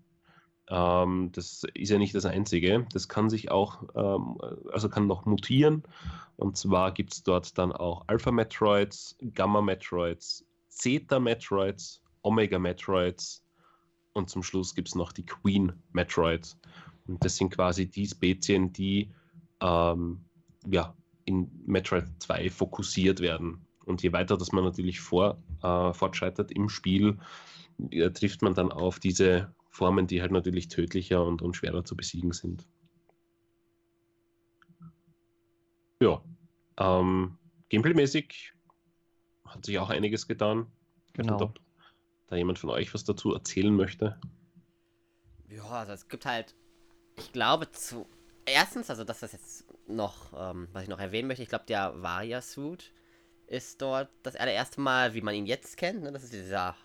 ähm, das ist ja nicht das einzige. Das kann sich auch, ähm, also kann noch mutieren. Und zwar gibt es dort dann auch Alpha-Metroids, Gamma-Metroids, Zeta-Metroids, Omega-Metroids und zum Schluss gibt es noch die Queen-Metroids. Und das sind quasi die Spezien, die ähm, ja, in Metroid 2 fokussiert werden. Und je weiter dass man natürlich vor, äh, fortschreitet im Spiel, äh, trifft man dann auf diese Formen, die halt natürlich tödlicher und, und schwerer zu besiegen sind. Ja, ähm, Gameplay-mäßig hat sich auch einiges getan. Genau. Ob da jemand von euch was dazu erzählen möchte. Ja, also es gibt halt, ich glaube zu, erstens, also das ist jetzt noch, ähm, was ich noch erwähnen möchte, ich glaube der Varia-Suit ist dort das allererste Mal, wie man ihn jetzt kennt, ne? das ist dieser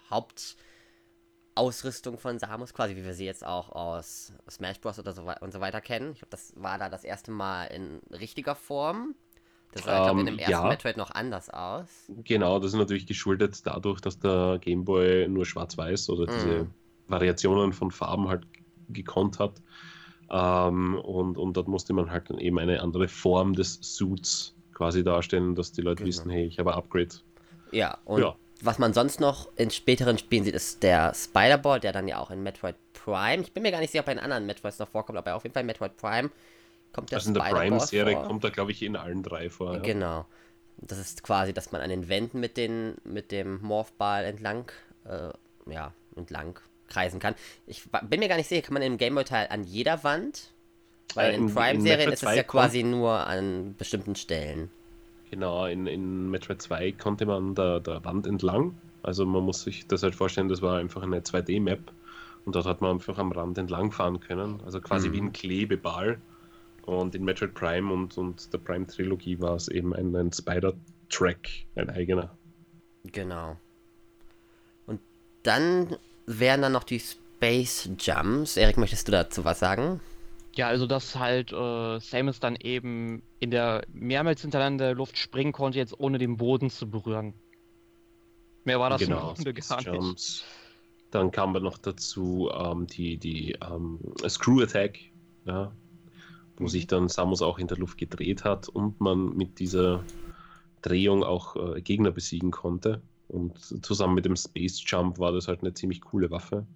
Hauptausrüstung von Samus, quasi wie wir sie jetzt auch aus Smash Bros. oder so und so weiter kennen. Ich glaube, das war da das erste Mal in richtiger Form. Das sah, glaube in Ähm, dem ersten ja. Metroid noch anders aus. Genau, das ist natürlich geschuldet dadurch, dass der Gameboy nur schwarz-weiß oder diese Mhm. Variationen von Farben halt gekonnt hat. Ähm, und, und dort musste man halt dann eben eine andere Form des Suits quasi darstellen, dass die Leute Genau. wissen, hey, ich habe ein Upgrade. Ja, und Ja. Was man sonst noch in späteren Spielen sieht, ist der Spider-Ball, der dann ja auch in Metroid Prime, ich bin mir gar nicht sicher, ob er in anderen Metroids noch vorkommt, aber auf jeden Fall in Metroid Prime kommt der Also in der Spider-Ball Prime-Serie kommt er, glaube ich, in allen drei vor. Ja. Genau. Das ist quasi, dass man an den Wänden mit, den, mit dem Morphball entlang, äh, ja, entlang kreisen kann. Ich bin mir gar nicht sicher, kann man im Gameboy-Teil an jeder Wand? Weil Äh, in in- Prime-Serien ist es 2 ja quasi nur an bestimmten Stellen. Genau, in, in Metroid 2 konnte man der, der Wand entlang. Also man muss sich das halt vorstellen, das war einfach eine 2D-Map und dort hat man einfach am Rand entlang fahren können. Also quasi Mhm. wie ein Klebeball. Und in Metroid Prime und, und der Prime-Trilogie war es eben ein, ein Spider-Track, ein eigener. Genau. Und dann wären dann noch die Space Jumps. Erik, möchtest du dazu was sagen? Ja, also dass halt äh, Samus dann eben in der mehrmals hintereinander Luft springen konnte, jetzt ohne den Boden zu berühren. Mehr war das im genau, Grunde gar nicht. Jumps. Dann kam aber noch dazu ähm, die, die ähm, Screw Attack, ja, wo Mhm. sich dann Samus auch in der Luft gedreht hat und man mit dieser Drehung auch äh, Gegner besiegen konnte. Und zusammen mit dem Space Jump war das halt eine ziemlich coole Waffe.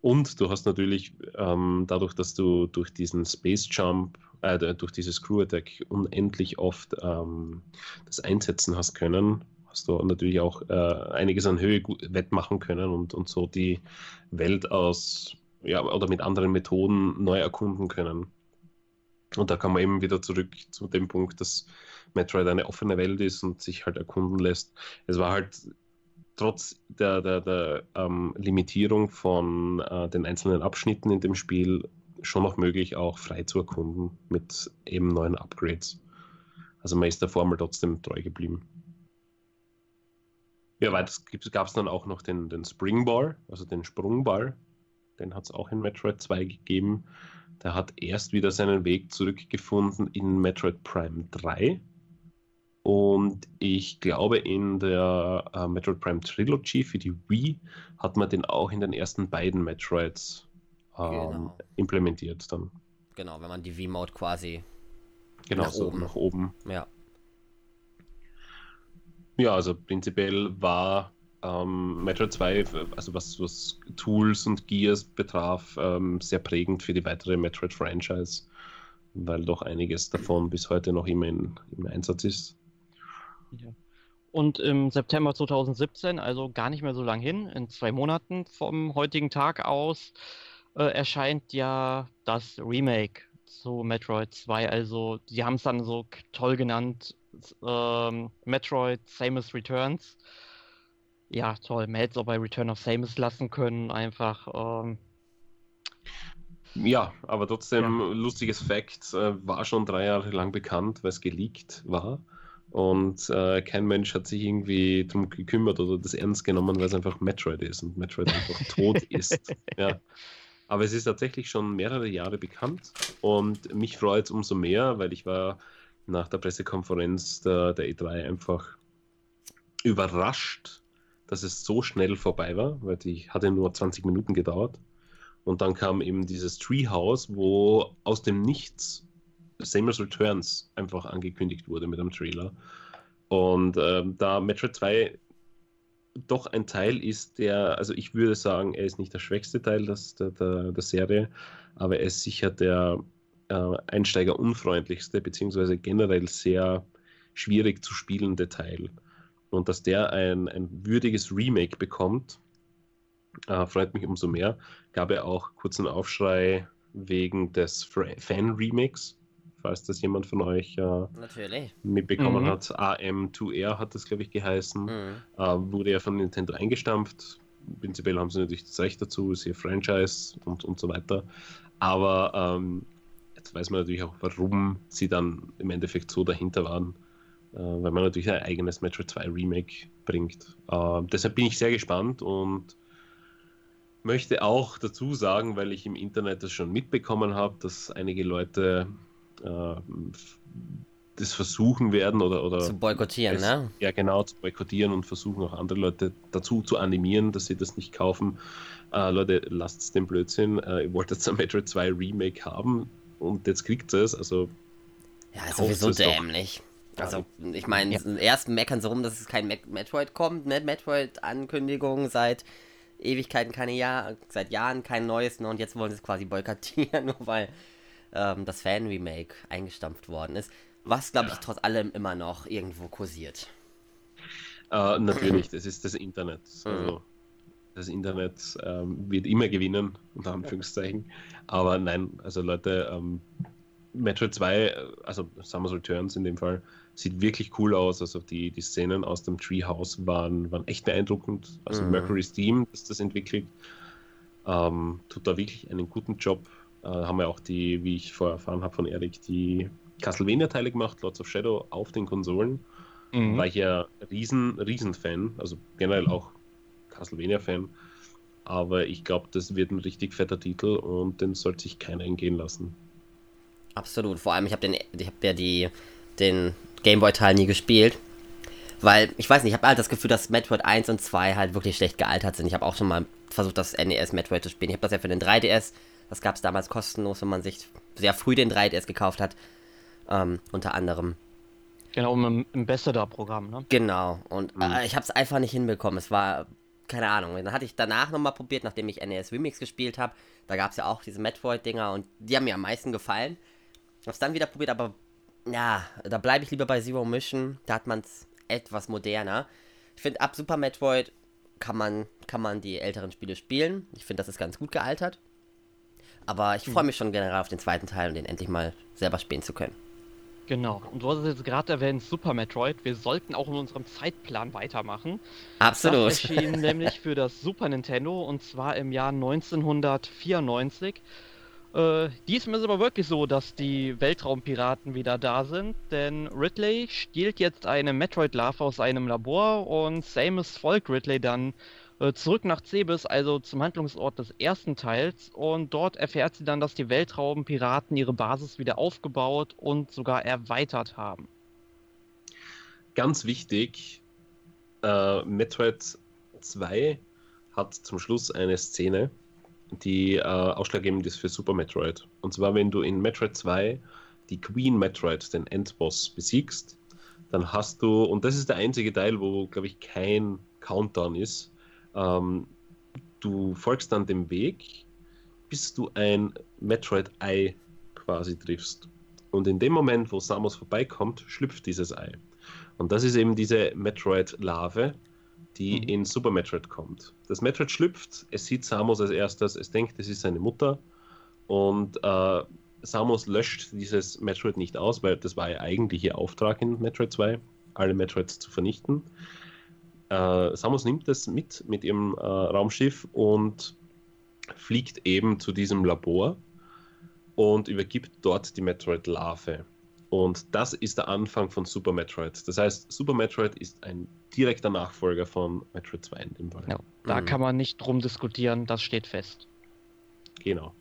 Und du hast natürlich ähm, dadurch, dass du durch diesen Space Jump, äh, durch diese Screw Attack unendlich oft ähm, das einsetzen hast können, hast du natürlich auch äh, einiges an Höhe wettmachen können und, und so die Welt aus, ja, oder mit anderen Methoden neu erkunden können. Und da kann man eben wieder zurück zu dem Punkt, dass Metroid eine offene Welt ist und sich halt erkunden lässt. Es war halt trotz der, der, der ähm, Limitierung von äh, den einzelnen Abschnitten in dem Spiel schon noch möglich, auch frei zu erkunden mit eben neuen Upgrades. Also man ist der Formel trotzdem treu geblieben. Ja, weiter gab es dann auch noch den, den Springball, also den Sprungball. Den hat es auch in Metroid 2 gegeben. Der hat erst wieder seinen Weg zurückgefunden in Metroid Prime 3. Und ich glaube, in der äh, Metroid Prime Trilogy für die Wii hat man den auch in den ersten beiden Metroids ähm, Genau. implementiert dann. Genau, wenn man die V-Mode quasi, Genau, Nach so oben. nach oben. ja. Ja, also prinzipiell war ähm, Metroid 2, also was, was Tools und Gears betraf, ähm, sehr prägend für die weitere Metroid-Franchise, weil doch einiges davon bis heute noch immer in, im Einsatz ist. Und im September 2017, also gar nicht mehr so lang hin, in zwei Monaten vom heutigen Tag aus, äh, erscheint ja das Remake zu Metroid 2. Also, die haben es dann so toll genannt: ähm, Metroid Samus Returns. Ja, toll. Man hätte es auch bei Return of Samus lassen können, einfach. Ähm, Ja, aber trotzdem, lustiges Fact, äh, war schon drei Jahre lang bekannt, weil es geleakt war. Und äh, kein Mensch hat sich irgendwie drum gekümmert oder das ernst genommen, weil es einfach Metroid ist und Metroid einfach tot ist. Ja. Aber es ist tatsächlich schon mehrere Jahre bekannt und mich freut es umso mehr, weil ich war nach der Pressekonferenz der, der E3 einfach überrascht, dass es so schnell vorbei war, weil die hatte nur 20 Minuten gedauert. Und dann kam eben dieses Treehouse, wo aus dem Nichts Samus Returns einfach angekündigt wurde mit einem Trailer. Und ähm, da Metroid 2 doch ein Teil ist, der, also ich würde sagen, er ist nicht der schwächste Teil des, der, der, der Serie, aber er ist sicher der äh, einsteigerunfreundlichste, beziehungsweise generell sehr schwierig zu spielende Teil. Und dass der ein, ein würdiges Remake bekommt, äh, freut mich umso mehr. Gab ja auch kurzen Aufschrei wegen des Fan-Remakes falls das jemand von euch äh, Natürlich. mitbekommen mhm. hat. AM2R hat das, glaube ich, geheißen. Mhm. Äh, wurde ja von Nintendo eingestampft. Prinzipiell haben sie natürlich das Recht dazu, ist ihr Franchise und, und so weiter. Aber ähm, jetzt weiß man natürlich auch, warum sie dann im Endeffekt so dahinter waren. Äh, weil man natürlich ein eigenes Metroid 2 Remake bringt. Äh, deshalb bin ich sehr gespannt und möchte auch dazu sagen, weil ich im Internet das schon mitbekommen habe, dass einige Leute das versuchen werden oder, oder zu boykottieren, es, ne? Ja, genau, zu boykottieren und versuchen auch andere Leute dazu zu animieren, dass sie das nicht kaufen. Äh, Leute, lasst es den Blödsinn. Äh, ihr wollt jetzt ein Metroid 2 Remake haben und jetzt kriegt es, also. Ja, ist sowieso dämlich. Doch. Also, ich meine, ja. erst meckern sie rum, dass es kein Metroid kommt, ne? Metroid-Ankündigung seit Ewigkeiten, keine Jahr, seit Jahren kein neues, ne? und jetzt wollen sie es quasi boykottieren, nur weil ähm, das Fan-Remake eingestampft worden ist. Was, glaube ich, trotz allem immer noch irgendwo kursiert. Uh, natürlich, das ist das Internet. Mhm. Also, das Internet ähm, wird immer gewinnen, unter Anführungszeichen. Aber nein, also Leute, ähm, Metroid 2, also Summer's Returns in dem Fall, sieht wirklich cool aus. Also die, die Szenen aus dem Treehouse waren, waren echt beeindruckend. Also mhm. Mercury's Team, das das entwickelt, ähm, tut da wirklich einen guten Job. Äh, haben wir auch die, wie ich vorher erfahren habe von Erik, die Castlevania-Teile gemacht, Lords of Shadow, auf den Konsolen. Mhm. War ich ja riesen, riesen Fan, also generell auch Castlevania-Fan. Aber ich glaube, das wird ein richtig fetter Titel und den sollte sich keiner entgehen lassen. Absolut. Vor allem, ich habe hab ja die, den Gameboy-Teil nie gespielt. Weil, ich weiß nicht, ich habe halt das Gefühl, dass Metroid 1 und 2 halt wirklich schlecht gealtert sind. Ich habe auch schon mal versucht, das NES Metroid zu spielen. Ich habe das ja für den 3DS. Das gab es damals kostenlos, wenn man sich sehr früh den 3DS gekauft hat. Ähm, unter anderem. Genau, im, im Bethesda-Programm, ne? Genau. Und mhm. äh, ich habe es einfach nicht hinbekommen. Es war, keine Ahnung. Dann hatte ich danach nochmal probiert, nachdem ich NES Remix gespielt habe. Da gab es ja auch diese Metroid-Dinger und die haben mir am meisten gefallen. Hab's dann wieder probiert, aber ja, da bleibe ich lieber bei Zero Mission. Da hat man es etwas moderner. Ich finde, ab Super Metroid kann man, kann man die älteren Spiele spielen. Ich finde, das ist ganz gut gealtert. Aber ich freue mhm. mich schon generell auf den zweiten Teil und den endlich mal selber spielen zu können. Genau. Und du hast es jetzt gerade erwähnt, Super Metroid. Wir sollten auch in unserem Zeitplan weitermachen. Absolut. Das erschien nämlich für das Super Nintendo und zwar im Jahr 1994. Äh, diesmal ist aber wirklich so, dass die Weltraumpiraten wieder da sind, denn Ridley stiehlt jetzt eine Metroid-Larve aus einem Labor und Samus folgt Ridley dann zurück nach Cebes, also zum Handlungsort des ersten Teils, und dort erfährt sie dann, dass die Weltraumpiraten ihre Basis wieder aufgebaut und sogar erweitert haben. Ganz wichtig, äh, Metroid 2 hat zum Schluss eine Szene, die äh, ausschlaggebend ist für Super Metroid. Und zwar, wenn du in Metroid 2 die Queen Metroid, den Endboss, besiegst, dann hast du, und das ist der einzige Teil, wo, glaube ich, kein Countdown ist, ähm, du folgst dann dem Weg, bis du ein Metroid-Ei quasi triffst. Und in dem Moment, wo Samus vorbeikommt, schlüpft dieses Ei. Und das ist eben diese Metroid-Larve, die mhm. in Super Metroid kommt. Das Metroid schlüpft, es sieht Samus als erstes, es denkt, es ist seine Mutter und äh, Samus löscht dieses Metroid nicht aus, weil das war ja eigentlich ihr Auftrag in Metroid 2, alle Metroids zu vernichten. Äh, Samus nimmt das mit mit ihrem äh, Raumschiff und fliegt eben zu diesem Labor und übergibt dort die Metroid-Larve. Und das ist der Anfang von Super Metroid. Das heißt, Super Metroid ist ein direkter Nachfolger von Metroid 2 in dem Fall. Ja, da mhm. kann man nicht drum diskutieren, das steht fest. Genau.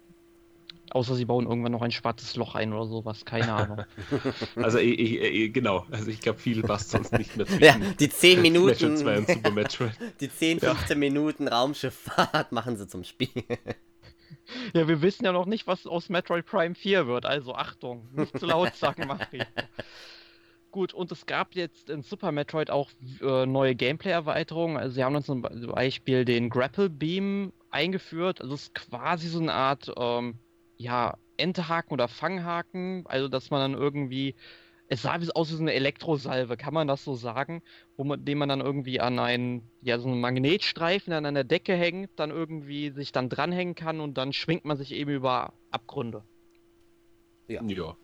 Außer sie bauen irgendwann noch ein schwarzes Loch ein oder sowas, keine Ahnung. also ich, ich, genau, also ich glaube, viel passt sonst nicht mehr zwischen Ja, die 10 Minuten. Metroid 2 und Super Metroid. Die 10, 15 ja. Minuten Raumschifffahrt machen sie zum Spiel. Ja, wir wissen ja noch nicht, was aus Metroid Prime 4 wird, also Achtung, nicht zu laut sagen, Mario. Gut, und es gab jetzt in Super Metroid auch äh, neue Gameplay-Erweiterungen. Also sie haben dann zum Beispiel den Grapple Beam eingeführt. Also es ist quasi so eine Art, ähm, ja, Entehaken oder Fanghaken. Also dass man dann irgendwie es sah aus wie so eine Elektrosalve, kann man das so sagen, wo man, den man dann irgendwie an einen, ja, so einen Magnetstreifen dann an der Decke hängt, dann irgendwie sich dann dranhängen kann und dann schwingt man sich eben über Abgründe. Ja. ja.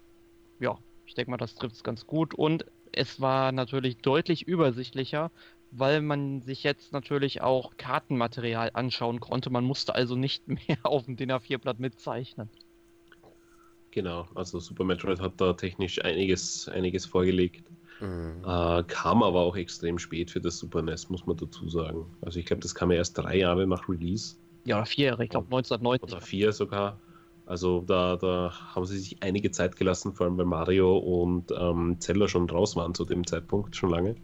ja, ich denke mal, das trifft es ganz gut. Und es war natürlich deutlich übersichtlicher, weil man sich jetzt natürlich auch Kartenmaterial anschauen konnte. Man musste also nicht mehr auf dem DIN A4-Blatt mitzeichnen. Genau, also Super Metroid hat da technisch einiges, einiges vorgelegt. Mhm. Äh, kam aber auch extrem spät für das Super NES, muss man dazu sagen. Also ich glaube, das kam ja erst drei Jahre nach Release. Ja, oder vier Jahre, ich glaube 1990. Oder vier sogar. Also da, da haben sie sich einige Zeit gelassen, vor allem weil Mario und ähm, Zelda schon raus waren zu dem Zeitpunkt, schon lange.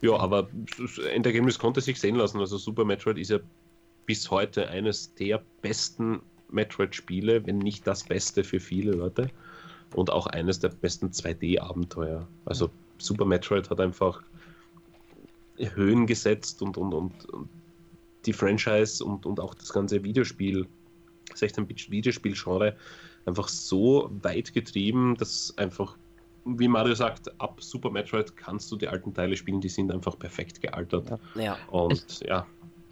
Ja, aber Endergebnis konnte sich sehen lassen. Also Super Metroid ist ja bis heute eines der besten Metroid-Spiele, wenn nicht das Beste für viele Leute. Und auch eines der besten 2D-Abenteuer. Also Super Metroid hat einfach Höhen gesetzt und, und, und, und die Franchise und, und auch das ganze Videospiel, 16-Bit-Videospiel-Genre einfach so weit getrieben, dass einfach, wie Mario sagt, ab Super Metroid kannst du die alten Teile spielen, die sind einfach perfekt gealtert. Ja. Und ja.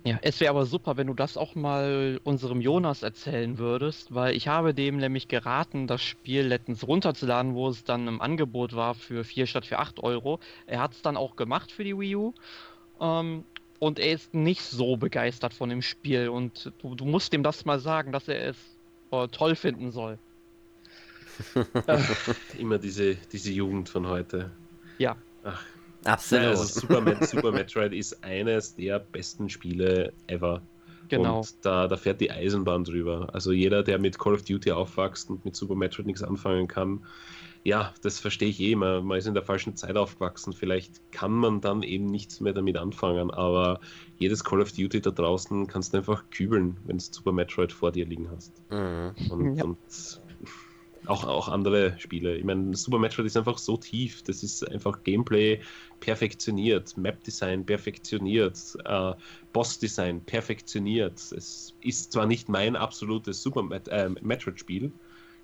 Ja, es wäre aber super, wenn du das auch mal unserem Jonas erzählen würdest, weil ich habe dem nämlich geraten, das Spiel letztens runterzuladen, wo es dann im Angebot war für 4 statt für 8 Euro. Er hat es dann auch gemacht für die Wii U. Ähm, und er ist nicht so begeistert von dem Spiel. Und du, du musst ihm das mal sagen, dass er es äh, toll finden soll. Immer diese, diese Jugend von heute. Ja. Ach, Absolut. Also Super, Super Metroid ist eines der besten Spiele ever. Genau. Und da, da fährt die Eisenbahn drüber. Also jeder, der mit Call of Duty aufwächst und mit Super Metroid nichts anfangen kann, ja, das verstehe ich eh. Man, man ist in der falschen Zeit aufgewachsen. Vielleicht kann man dann eben nichts mehr damit anfangen. Aber jedes Call of Duty da draußen kannst du einfach kübeln, wenn du Super Metroid vor dir liegen hast. Mhm. Und, ja. und auch, auch andere Spiele. Ich meine, Super Metroid ist einfach so tief. Das ist einfach Gameplay perfektioniert, Map-Design perfektioniert, äh, Boss-Design perfektioniert. Es ist zwar nicht mein absolutes Super Met äh, Metroid-Spiel,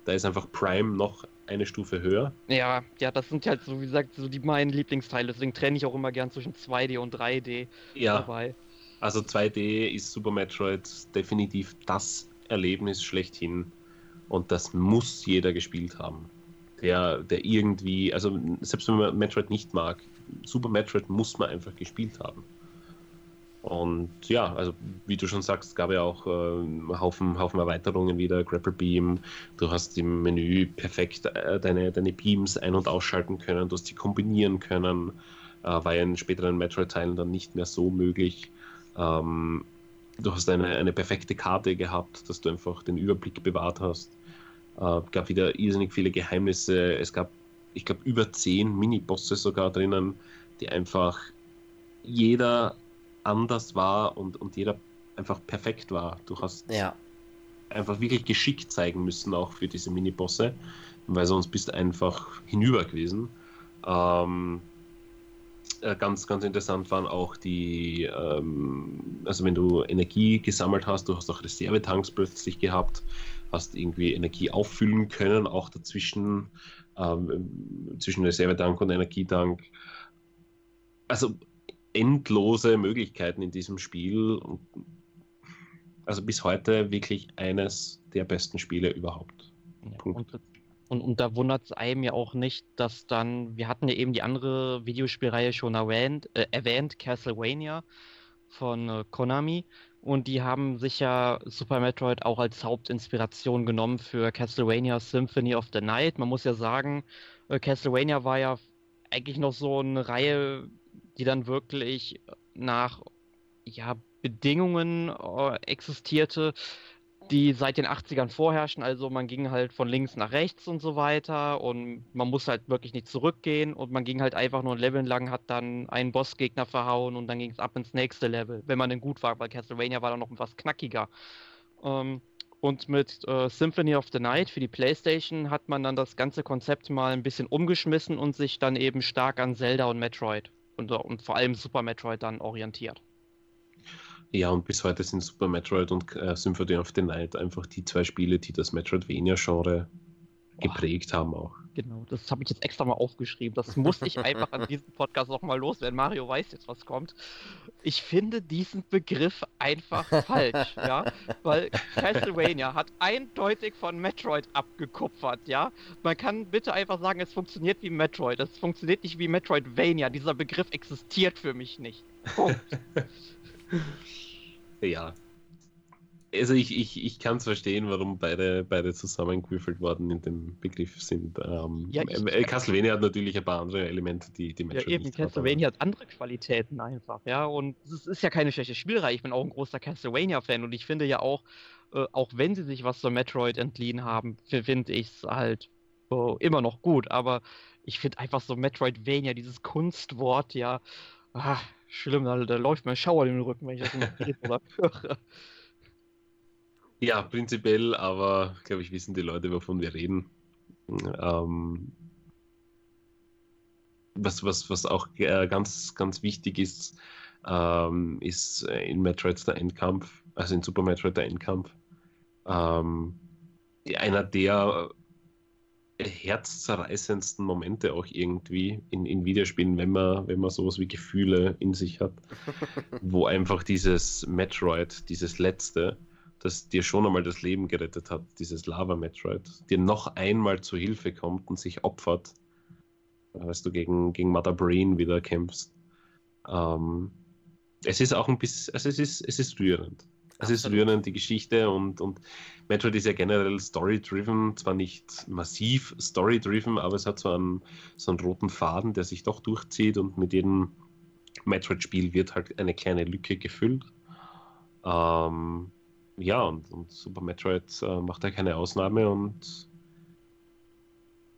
da ist einfach Prime noch eine Stufe höher. Ja, ja, das sind halt so, wie gesagt, so die meinen Lieblingsteile. Deswegen trenne ich auch immer gern zwischen 2D und 3D ja. dabei. Also 2D ist Super Metroid definitiv das Erlebnis schlechthin. Und das muss jeder gespielt haben. Der, der irgendwie, also selbst wenn man Metroid nicht mag, Super Metroid muss man einfach gespielt haben. Und ja, also wie du schon sagst, gab ja auch äh, Haufen, Haufen Erweiterungen wieder, Grapple Beam, du hast im Menü perfekt äh, deine, deine Beams ein- und ausschalten können, du hast die kombinieren können, äh, war ja in späteren Metroid-Teilen dann nicht mehr so möglich. Ähm, du hast eine, eine perfekte Karte gehabt, dass du einfach den Überblick bewahrt hast. Äh, gab wieder irrsinnig viele Geheimnisse. Es gab, ich glaube, über zehn Mini-Bosse sogar drinnen, die einfach jeder anders war und, und jeder einfach perfekt war. Du hast ja. einfach wirklich geschickt zeigen müssen, auch für diese Mini-Bosse, weil sonst bist du einfach hinüber gewesen. Ähm, äh, ganz, ganz interessant waren auch die, ähm, also wenn du Energie gesammelt hast, du hast auch Reservetanks plötzlich gehabt, hast irgendwie Energie auffüllen können, auch dazwischen, ähm, zwischen Reservetank und Energietank. Also endlose Möglichkeiten in diesem Spiel. also bis heute wirklich eines der besten Spiele überhaupt. Ja, und, und, und, da wundert es einem ja auch nicht, dass dann, wir hatten ja eben die andere Videospielreihe schon erwähnt, äh, erwähnt Castlevania von äh, Konami. Und die haben sich ja Super Metroid auch als Hauptinspiration genommen für Castlevania Symphony of the Night. Man muss ja sagen, äh, Castlevania war ja eigentlich noch so eine Reihe, die dann wirklich nach ja, Bedingungen äh, existierte, die seit den 80ern vorherrschen. Also man ging halt von links nach rechts und so weiter und man muss halt wirklich nicht zurückgehen und man ging halt einfach nur ein Level lang, hat dann einen Bossgegner verhauen und dann ging es ab ins nächste Level, wenn man denn gut war, weil Castlevania war dann noch etwas knackiger. Ähm, und mit äh, Symphony of the Night für die PlayStation hat man dann das ganze Konzept mal ein bisschen umgeschmissen und sich dann eben stark an Zelda und Metroid und, und vor allem Super Metroid dann orientiert. Ja, und bis heute sind Super Metroid und äh, Symphony of the Night einfach die zwei Spiele, die das Metroidvania-Genre geprägt haben auch. Genau, das habe ich jetzt extra mal aufgeschrieben. Das musste ich einfach an diesem Podcast noch mal loswerden. Mario weiß jetzt, was kommt. Ich finde diesen Begriff einfach falsch, ja, weil Castlevania hat eindeutig von Metroid abgekupfert, ja. Man kann bitte einfach sagen, es funktioniert wie Metroid. Es funktioniert nicht wie Metroidvania. Dieser Begriff existiert für mich nicht. Punkt. ja, also ich, ich, ich kann es verstehen, warum beide, beide zusammengewürfelt worden in dem Begriff sind. Ähm, ja, ich, äh, Castlevania hat natürlich ein paar andere Elemente, die die Menschen. Ja, eben, Castlevania hat, andere Qualitäten einfach, ja. Und es ist ja keine schlechte Spielreihe. Ich bin auch ein großer Castlevania-Fan und ich finde ja auch, äh, auch wenn sie sich was zur Metroid entliehen haben, finde ich es halt äh, immer noch gut. Aber ich finde einfach so Metroidvania, dieses Kunstwort, ja, ach, schlimm, da, da läuft mir Schauer in den Rücken, wenn ich das höre. Ja, prinzipiell, aber glaube ich, wissen die Leute, wovon wir reden. Ähm, was, was, was auch äh, ganz, ganz wichtig ist, ähm, ist in Metroid der Endkampf, also in Super Metroid der Endkampf, ähm, einer der herzzerreißendsten Momente auch irgendwie in, in Videospielen, wenn man, wenn man sowas wie Gefühle in sich hat, wo einfach dieses Metroid, dieses letzte, das dir schon einmal das Leben gerettet hat, dieses Lava-Metroid, dir noch einmal zu Hilfe kommt und sich opfert, als du gegen, gegen Mother Brain wieder kämpfst. Ähm, es ist auch ein bisschen, also es ist, es ist rührend. Es ist rührend, die Geschichte und, und Metroid ist ja generell story-driven, zwar nicht massiv story-driven, aber es hat so einen, so einen roten Faden, der sich doch durchzieht und mit jedem Metroid-Spiel wird halt eine kleine Lücke gefüllt. Ähm, ja, und, und Super Metroid äh, macht da keine Ausnahme und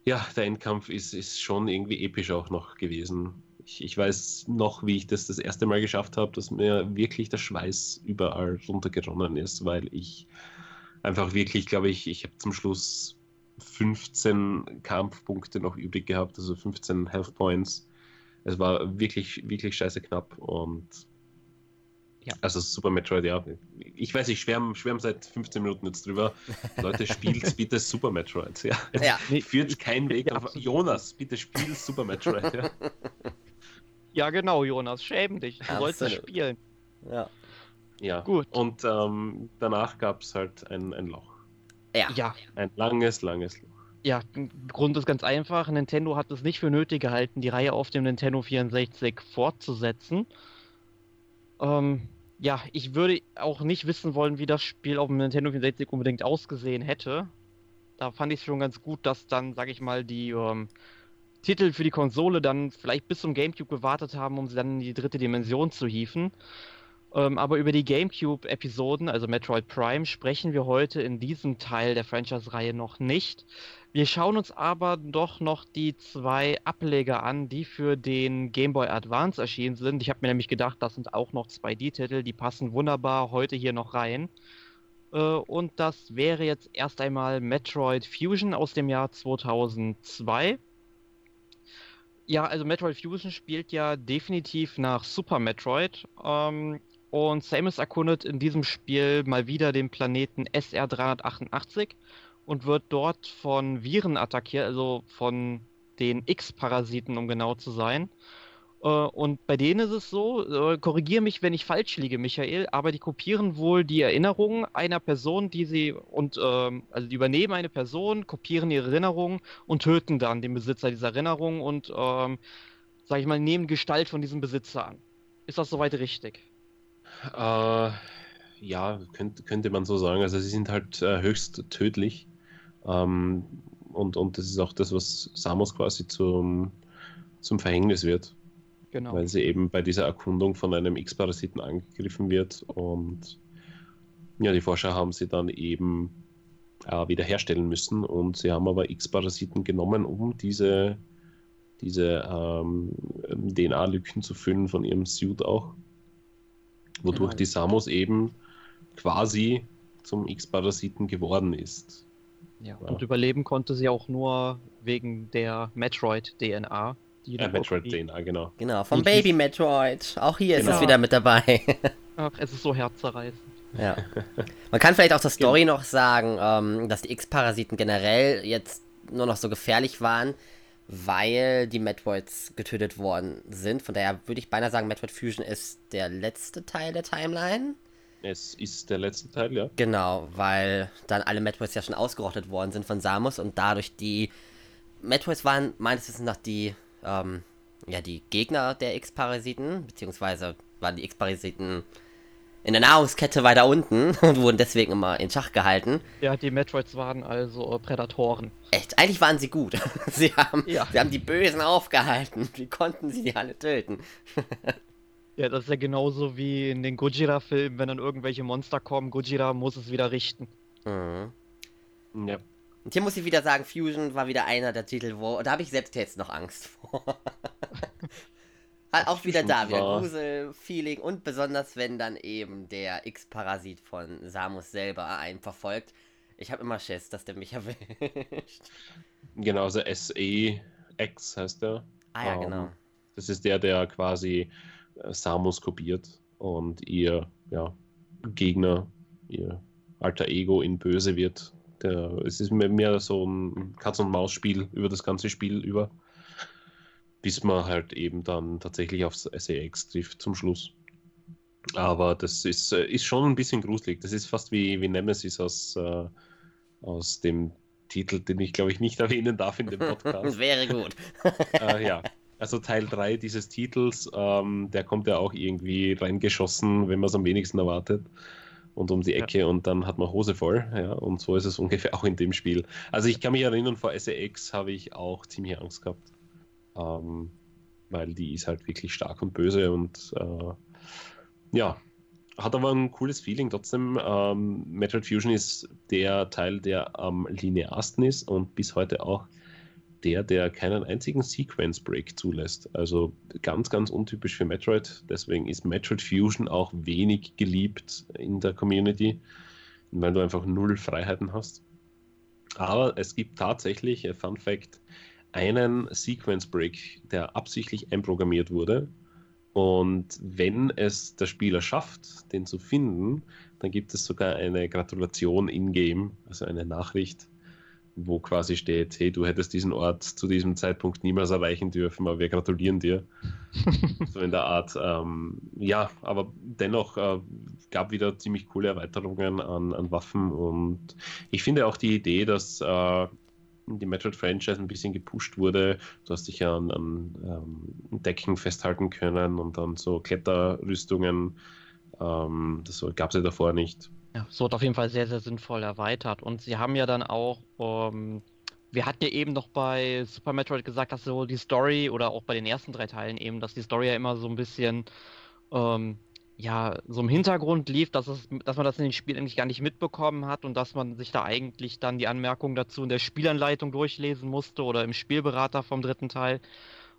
ja, der Endkampf ist, ist schon irgendwie episch auch noch gewesen. Ich, ich weiß noch, wie ich das das erste Mal geschafft habe, dass mir wirklich der Schweiß überall runtergeronnen ist, weil ich einfach wirklich, glaube ich, ich habe zum Schluss 15 Kampfpunkte noch übrig gehabt, also 15 Health Points. Es war wirklich, wirklich scheiße knapp und ja. Also Super Metroid, ja. Ich weiß, ich schwärme schwärm seit 15 Minuten jetzt drüber. Leute, spielt bitte Super Metroid. Ja. ja. Führt kein Weg auf. Jonas, bitte spiel Super Metroid. Ja. ja, genau, Jonas. Schäm dich. Du Absolut. sollst spielen. Ja. Ja. Gut. Und ähm, danach gab es halt ein, ein Loch. Ja. ja. Ein langes, langes Loch. Ja, Grund ist ganz einfach. Nintendo hat es nicht für nötig gehalten, die Reihe auf dem Nintendo 64 fortzusetzen. Ähm, ja, ich würde auch nicht wissen wollen, wie das Spiel auf dem Nintendo 64 unbedingt ausgesehen hätte. Da fand ich es schon ganz gut, dass dann, sag ich mal, die ähm, Titel für die Konsole dann vielleicht bis zum GameCube gewartet haben, um sie dann in die dritte Dimension zu hieven. Ähm, aber über die GameCube-Episoden, also Metroid Prime, sprechen wir heute in diesem Teil der Franchise-Reihe noch nicht. Wir schauen uns aber doch noch die zwei Ableger an, die für den Game Boy Advance erschienen sind. Ich habe mir nämlich gedacht, das sind auch noch 2D-Titel, die passen wunderbar heute hier noch rein. Äh, und das wäre jetzt erst einmal Metroid Fusion aus dem Jahr 2002. Ja, also Metroid Fusion spielt ja definitiv nach Super Metroid. Ähm, und Samus erkundet in diesem Spiel mal wieder den Planeten SR388 und wird dort von Viren attackiert, also von den X-Parasiten, um genau zu sein. Äh, und bei denen ist es so, äh, korrigiere mich, wenn ich falsch liege, Michael, aber die kopieren wohl die Erinnerungen einer Person, die sie und ähm, also die übernehmen eine Person, kopieren ihre Erinnerungen und töten dann den Besitzer dieser Erinnerung und ähm, sag ich mal, nehmen Gestalt von diesem Besitzer an. Ist das soweit richtig? Äh, ja, könnte, könnte man so sagen. Also sie sind halt äh, höchst tödlich. Ähm, und, und das ist auch das, was Samus quasi zum, zum Verhängnis wird. Genau. Weil sie eben bei dieser Erkundung von einem X-Parasiten angegriffen wird und ja, die Forscher haben sie dann eben äh, wiederherstellen müssen und sie haben aber X-Parasiten genommen, um diese, diese ähm, DNA-Lücken zu füllen von ihrem Suit auch. Wodurch genau. die Samus eben quasi zum X-Parasiten geworden ist. Ja, ja, und überleben konnte sie auch nur wegen der Metroid-DNA. Ja, Metroid-DNA, genau. Genau, vom Baby Metroid. Auch hier genau. ist es wieder mit dabei. Ach, es ist so herzzerreißend. Ja. Man kann vielleicht auch zur Story genau. noch sagen, ähm, dass die X-Parasiten generell jetzt nur noch so gefährlich waren, weil die Metroids getötet worden sind. Von daher würde ich beinahe sagen, Metroid Fusion ist der letzte Teil der Timeline. Es ist der letzte Teil, ja. Genau, weil dann alle Metroids ja schon ausgerottet worden sind von Samus und dadurch die Metroids waren meines Wissens nach die, ähm, ja, die Gegner der X-Parasiten, beziehungsweise waren die X-Parasiten in der Nahrungskette weiter unten und wurden deswegen immer in Schach gehalten. Ja, die Metroids waren also Prädatoren. Echt, eigentlich waren sie gut. Sie haben, ja. sie haben die Bösen aufgehalten. Wie konnten sie die alle töten? Ja, das ist ja genauso wie in den Gojira-Filmen, wenn dann irgendwelche Monster kommen, Gojira muss es wieder richten. Mhm. Ja. Und hier muss ich wieder sagen, Fusion war wieder einer der Titel, wo. Da habe ich selbst jetzt noch Angst vor. halt auch wieder da, wieder Grusel-Feeling und besonders wenn dann eben der X-Parasit von Samus selber einen verfolgt. Ich habe immer Schiss, dass der mich erwischt. Genau, also SE-X heißt der. Ah ja, um, genau. Das ist der, der quasi äh, Samus kopiert und ihr ja, Gegner, ihr alter Ego in Böse wird. Der, es ist mehr so ein Katz-und-Maus-Spiel über das ganze Spiel über, bis man halt eben dann tatsächlich aufs SAX trifft zum Schluss. Aber das ist, äh, ist schon ein bisschen gruselig. Das ist fast wie, wie Nemesis aus, äh, aus dem Titel, den ich glaube ich nicht erwähnen darf in dem Podcast. Wäre gut. äh, ja, also Teil 3 dieses Titels, ähm, der kommt ja auch irgendwie reingeschossen, wenn man es am wenigsten erwartet. Und um die Ecke ja. und dann hat man Hose voll. Ja, und so ist es ungefähr auch in dem Spiel. Also ich kann mich erinnern, vor SAX habe ich auch ziemlich Angst gehabt. Ähm, weil die ist halt wirklich stark und böse und äh, ja, hat aber ein cooles Feeling trotzdem. Ähm, Metroid Fusion ist der Teil, der am linearsten ist und bis heute auch der, der keinen einzigen Sequence Break zulässt. Also ganz, ganz untypisch für Metroid. Deswegen ist Metroid Fusion auch wenig geliebt in der Community, weil du einfach null Freiheiten hast. Aber es gibt tatsächlich, äh, Fun Fact, einen Sequence Break, der absichtlich einprogrammiert wurde. Und wenn es der Spieler schafft, den zu finden, dann gibt es sogar eine Gratulation in-game, also eine Nachricht, wo quasi steht, hey, du hättest diesen Ort zu diesem Zeitpunkt niemals erreichen dürfen, aber wir gratulieren dir. so in der Art. Ähm, ja, aber dennoch äh, gab wieder ziemlich coole Erweiterungen an, an Waffen und ich finde auch die Idee, dass äh, die Metroid-Franchise ein bisschen gepusht wurde. Du hast dich ja an, an ähm, Decken festhalten können und dann so Kletterrüstungen. Ähm, das gab es ja davor nicht. Ja, es wird auf jeden Fall sehr, sehr sinnvoll erweitert. Und sie haben ja dann auch, ähm, wir hatten ja eben noch bei Super Metroid gesagt, dass so die Story oder auch bei den ersten drei Teilen eben, dass die Story ja immer so ein bisschen, ähm, ja, so im Hintergrund lief, dass, es, dass man das in den Spielen eigentlich gar nicht mitbekommen hat und dass man sich da eigentlich dann die Anmerkungen dazu in der Spielanleitung durchlesen musste oder im Spielberater vom dritten Teil.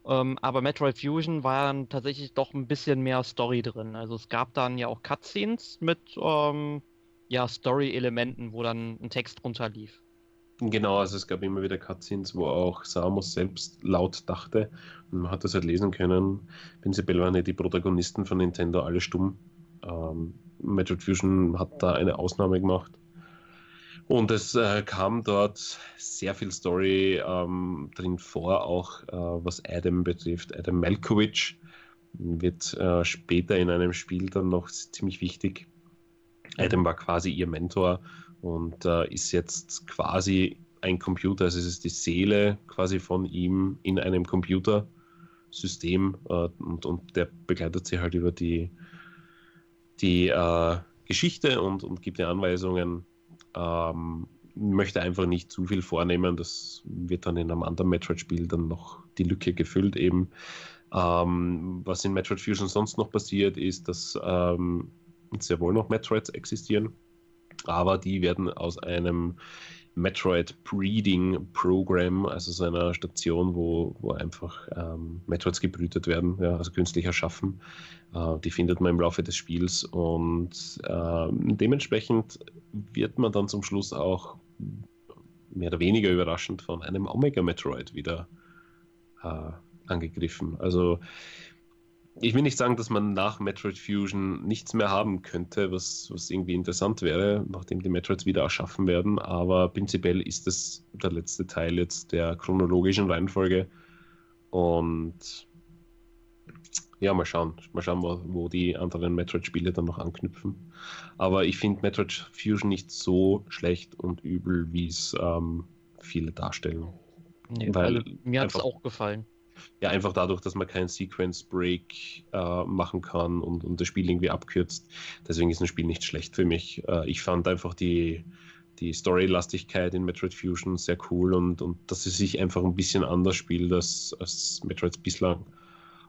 Ähm, aber Metroid Fusion war dann tatsächlich doch ein bisschen mehr Story drin. Also es gab dann ja auch Cutscenes mit ähm, ja, Story-Elementen, wo dann ein Text drunter lief. Genau, also es gab immer wieder Cutscenes, wo auch Samus selbst laut dachte und man hat das halt lesen können. Prinzipiell waren ja die Protagonisten von Nintendo alle stumm. Ähm, Metroid Fusion hat da eine Ausnahme gemacht. Und es äh, kam dort sehr viel Story ähm, drin vor, auch äh, was Adam betrifft. Adam Malkovich wird äh, später in einem Spiel dann noch ziemlich wichtig. Adam war quasi ihr Mentor und äh, ist jetzt quasi ein Computer, also es ist die Seele quasi von ihm in einem Computersystem äh, und, und der begleitet sie halt über die, die äh, Geschichte und, und gibt ihr Anweisungen. Ähm, möchte einfach nicht zu viel vornehmen, das wird dann in einem anderen Metroid-Spiel dann noch die Lücke gefüllt eben. Ähm, was in Metroid Fusion sonst noch passiert, ist, dass ähm, sehr wohl noch Metroids existieren, aber die werden aus einem Metroid Breeding Program, also so einer Station, wo, wo einfach ähm, Metroids gebrütet werden, ja, also künstlich erschaffen. Äh, die findet man im Laufe des Spiels und äh, dementsprechend wird man dann zum Schluss auch mehr oder weniger überraschend von einem Omega Metroid wieder äh, angegriffen. Also ich will nicht sagen, dass man nach Metroid Fusion nichts mehr haben könnte, was, was irgendwie interessant wäre, nachdem die Metroids wieder erschaffen werden, aber prinzipiell ist es der letzte Teil jetzt der chronologischen Reihenfolge und ja, mal schauen, mal schauen, wo, wo die anderen Metroid-Spiele dann noch anknüpfen. Aber ich finde Metroid Fusion nicht so schlecht und übel, wie es ähm, viele darstellen. Nee, Weil also, mir hat es auch gefallen ja einfach dadurch, dass man keinen Sequence Break äh, machen kann und, und das Spiel irgendwie abkürzt. Deswegen ist ein Spiel nicht schlecht für mich. Äh, ich fand einfach die, die Story-Lastigkeit in Metroid Fusion sehr cool und, und dass es sich einfach ein bisschen anders spielt als, als Metroids bislang.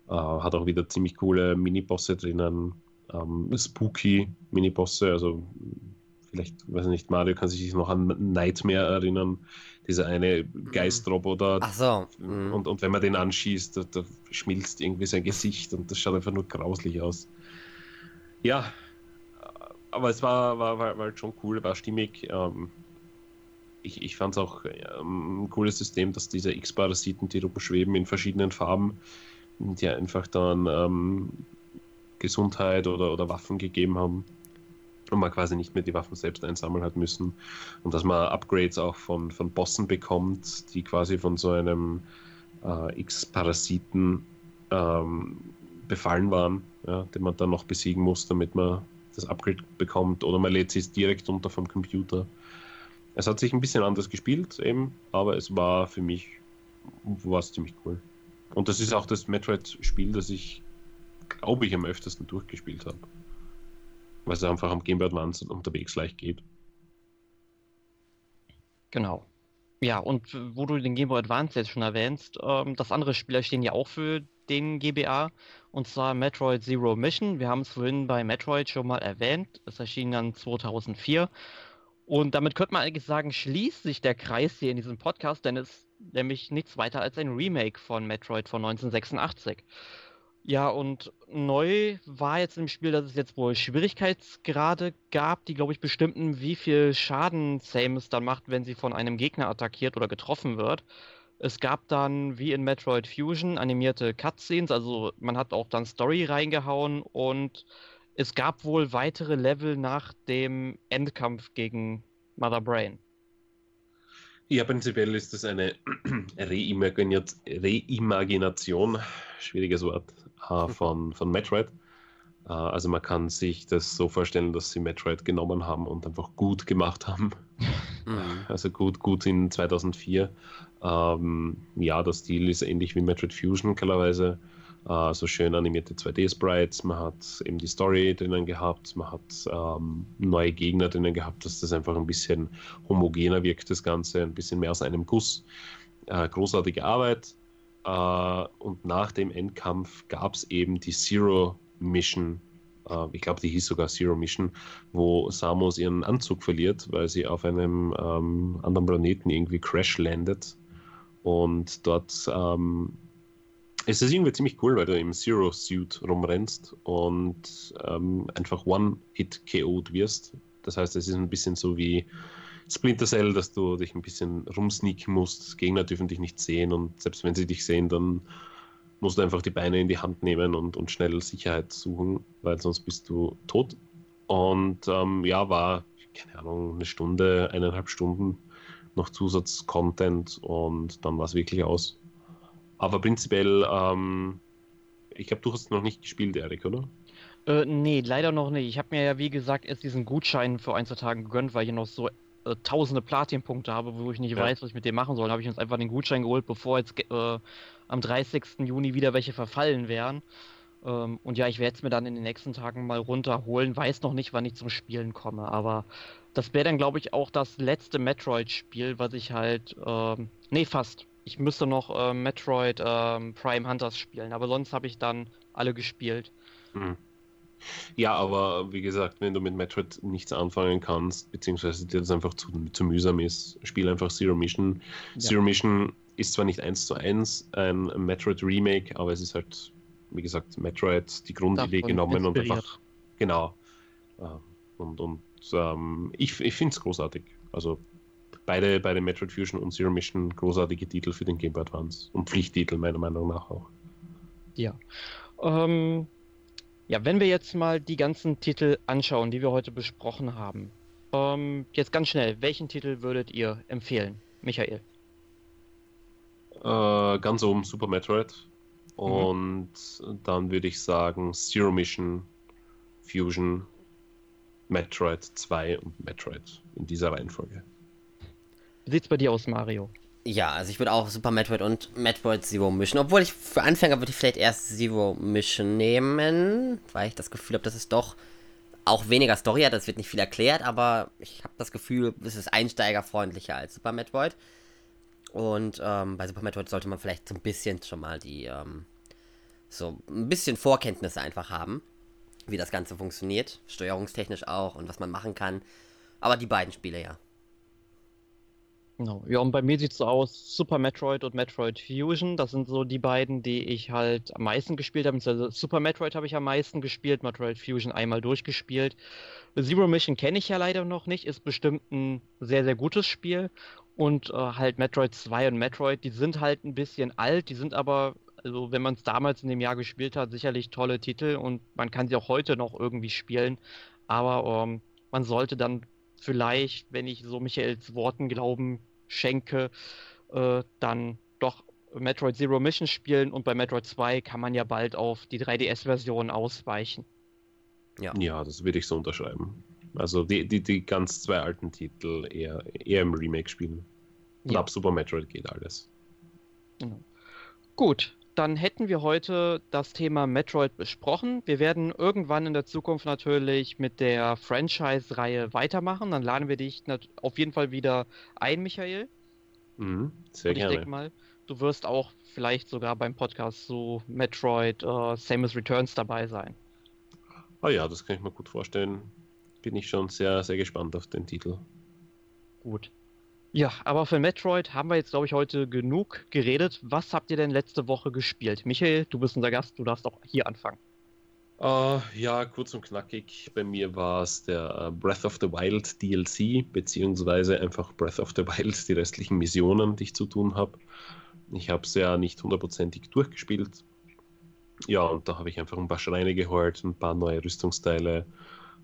Äh, hat auch wieder ziemlich coole Minibosse drinnen, ähm, spooky Minibosse, also vielleicht, weiß ich nicht, Mario kann sich noch an Nightmare erinnern, dieser eine Geistroboter. Ach so. Mhm. Und, und wenn man den anschießt, da, da, schmilzt irgendwie sein Gesicht und das schaut einfach nur grauslich aus. Ja, aber es war, war, war, war schon cool, war stimmig. Ähm, ich, ich fand es auch ähm, ein cooles System, dass diese X-Parasiten, die rumschweben in verschiedenen Farben, die einfach dann ähm, Gesundheit oder, oder Waffen gegeben haben und man quasi nicht mehr die Waffen selbst einsammeln hat müssen und dass man Upgrades auch von, von Bossen bekommt, die quasi von so einem äh, X-Parasiten ähm, befallen waren, ja, den man dann noch besiegen muss, damit man das Upgrade bekommt oder man lädt sie direkt unter vom Computer. Es hat sich ein bisschen anders gespielt eben, aber es war für mich war es ziemlich cool. Und das ist auch das Metroid-Spiel, das ich, glaube ich, am öftesten durchgespielt habe weil es einfach am Game Boy Advance unterwegs leicht geht. Genau. Ja, und wo du den Game Boy Advance jetzt schon erwähnst, ähm, das andere Spieler stehen ja auch für den GBA, und zwar Metroid Zero Mission. Wir haben es vorhin bei Metroid schon mal erwähnt. Es erschien dann 2004. Und damit könnte man eigentlich sagen, schließt sich der Kreis hier in diesem Podcast, denn es ist nämlich nichts weiter als ein Remake von Metroid von 1986. Ja, und neu war jetzt im Spiel, dass es jetzt wohl Schwierigkeitsgrade gab, die, glaube ich, bestimmten, wie viel Schaden Samus dann macht, wenn sie von einem Gegner attackiert oder getroffen wird. Es gab dann, wie in Metroid Fusion, animierte Cutscenes, also man hat auch dann Story reingehauen und es gab wohl weitere Level nach dem Endkampf gegen Mother Brain. Ja, prinzipiell ist das eine Reimagination, schwieriges Wort, äh, von, von Metroid. Äh, also man kann sich das so vorstellen, dass sie Metroid genommen haben und einfach gut gemacht haben. Mhm. Also gut, gut in 2004. Ähm, ja, der Stil ist ähnlich wie Metroid Fusion klarerweise. Äh, so schön animierte 2D-Sprites, man hat eben die Story drinnen gehabt, man hat ähm, neue Gegner drinnen gehabt, dass das einfach ein bisschen homogener wirkt, das Ganze, ein bisschen mehr aus einem Guss. Äh, großartige Arbeit, Uh, und nach dem Endkampf gab es eben die Zero Mission. Uh, ich glaube, die hieß sogar Zero Mission, wo Samus ihren Anzug verliert, weil sie auf einem ähm, anderen Planeten irgendwie crash landet. Und dort ähm, ist es irgendwie ziemlich cool, weil du im Zero Suit rumrennst und ähm, einfach One-Hit KO'd wirst. Das heißt, es ist ein bisschen so wie Splinter Cell, dass du dich ein bisschen rumsneaken musst. Gegner dürfen dich nicht sehen und selbst wenn sie dich sehen, dann musst du einfach die Beine in die Hand nehmen und, und schnell Sicherheit suchen, weil sonst bist du tot. Und ähm, ja, war, keine Ahnung, eine Stunde, eineinhalb Stunden noch Zusatz-Content und dann war es wirklich aus. Aber prinzipiell, ähm, ich glaube, du hast noch nicht gespielt, Erik, oder? Äh, nee, leider noch nicht. Ich habe mir ja, wie gesagt, erst diesen Gutschein für ein, zwei Tage gegönnt, weil ich noch so äh, tausende Platin-Punkte habe, wo ich nicht ja. weiß, was ich mit dem machen soll, habe ich uns einfach den Gutschein geholt, bevor jetzt äh, am 30. Juni wieder welche verfallen wären. Ähm, und ja, ich werde es mir dann in den nächsten Tagen mal runterholen. Weiß noch nicht, wann ich zum Spielen komme, aber das wäre dann, glaube ich, auch das letzte Metroid-Spiel, was ich halt. Ähm, nee, fast. Ich müsste noch äh, Metroid ähm, Prime Hunters spielen, aber sonst habe ich dann alle gespielt. Mhm. Ja, aber wie gesagt, wenn du mit Metroid nichts anfangen kannst, beziehungsweise dir das einfach zu, zu mühsam ist, spiel einfach Zero Mission. Ja. Zero Mission ist zwar nicht eins zu eins ein Metroid Remake, aber es ist halt, wie gesagt, Metroid die Grundidee Davon genommen inspiriert. und einfach, genau. Und, und ähm, ich, ich finde es großartig. Also beide, beide Metroid Fusion und Zero Mission großartige Titel für den Game Boy Advance und Pflichttitel meiner Meinung nach auch. Ja. Ähm, ja, wenn wir jetzt mal die ganzen Titel anschauen, die wir heute besprochen haben. Ähm, jetzt ganz schnell, welchen Titel würdet ihr empfehlen, Michael? Äh, ganz oben Super Metroid. Mhm. Und mhm. dann würde ich sagen Zero Mission, Fusion, Metroid 2 und Metroid in dieser Reihenfolge. Wie sieht's bei dir aus, Mario? Ja, also ich würde auch Super Metroid und Metroid Zero Mission. Obwohl ich für Anfänger würde ich vielleicht erst Zero Mission nehmen, weil ich das Gefühl habe, dass es doch auch weniger Story hat. Das wird nicht viel erklärt, aber ich habe das Gefühl, es ist einsteigerfreundlicher als Super Metroid. Und ähm, bei Super Metroid sollte man vielleicht so ein bisschen schon mal die, ähm, so ein bisschen Vorkenntnisse einfach haben, wie das Ganze funktioniert. Steuerungstechnisch auch und was man machen kann. Aber die beiden Spiele ja. Genau. Ja, und bei mir sieht es so aus, Super Metroid und Metroid Fusion, das sind so die beiden, die ich halt am meisten gespielt habe. Also Super Metroid habe ich am meisten gespielt, Metroid Fusion einmal durchgespielt. Zero Mission kenne ich ja leider noch nicht, ist bestimmt ein sehr, sehr gutes Spiel. Und äh, halt Metroid 2 und Metroid, die sind halt ein bisschen alt, die sind aber, also wenn man es damals in dem Jahr gespielt hat, sicherlich tolle Titel und man kann sie auch heute noch irgendwie spielen. Aber ähm, man sollte dann vielleicht, wenn ich so Michaels Worten Glauben schenke, äh, dann doch Metroid Zero Mission spielen und bei Metroid 2 kann man ja bald auf die 3DS-Version ausweichen. Ja. ja, das würde ich so unterschreiben. Also die, die, die ganz zwei alten Titel eher, eher im Remake spielen. Und ja. ab Super Metroid geht alles. Genau. Gut, dann hätten wir heute das Thema Metroid besprochen. Wir werden irgendwann in der Zukunft natürlich mit der Franchise-Reihe weitermachen. Dann laden wir dich auf jeden Fall wieder ein, Michael. Mhm, sehr Und ich gerne. denke mal, du wirst auch vielleicht sogar beim Podcast zu Metroid uh, Samus Returns dabei sein. Ah ja, das kann ich mir gut vorstellen. Bin ich schon sehr, sehr gespannt auf den Titel. Gut. Ja, aber für Metroid haben wir jetzt, glaube ich, heute genug geredet. Was habt ihr denn letzte Woche gespielt? Michael, du bist unser Gast, du darfst auch hier anfangen. Uh, ja, kurz und knackig. Bei mir war es der äh, Breath of the Wild DLC, beziehungsweise einfach Breath of the Wild, die restlichen Missionen, die ich zu tun habe. Ich habe es ja nicht hundertprozentig durchgespielt. Ja, und da habe ich einfach ein paar Schreine geholt, ein paar neue Rüstungsteile,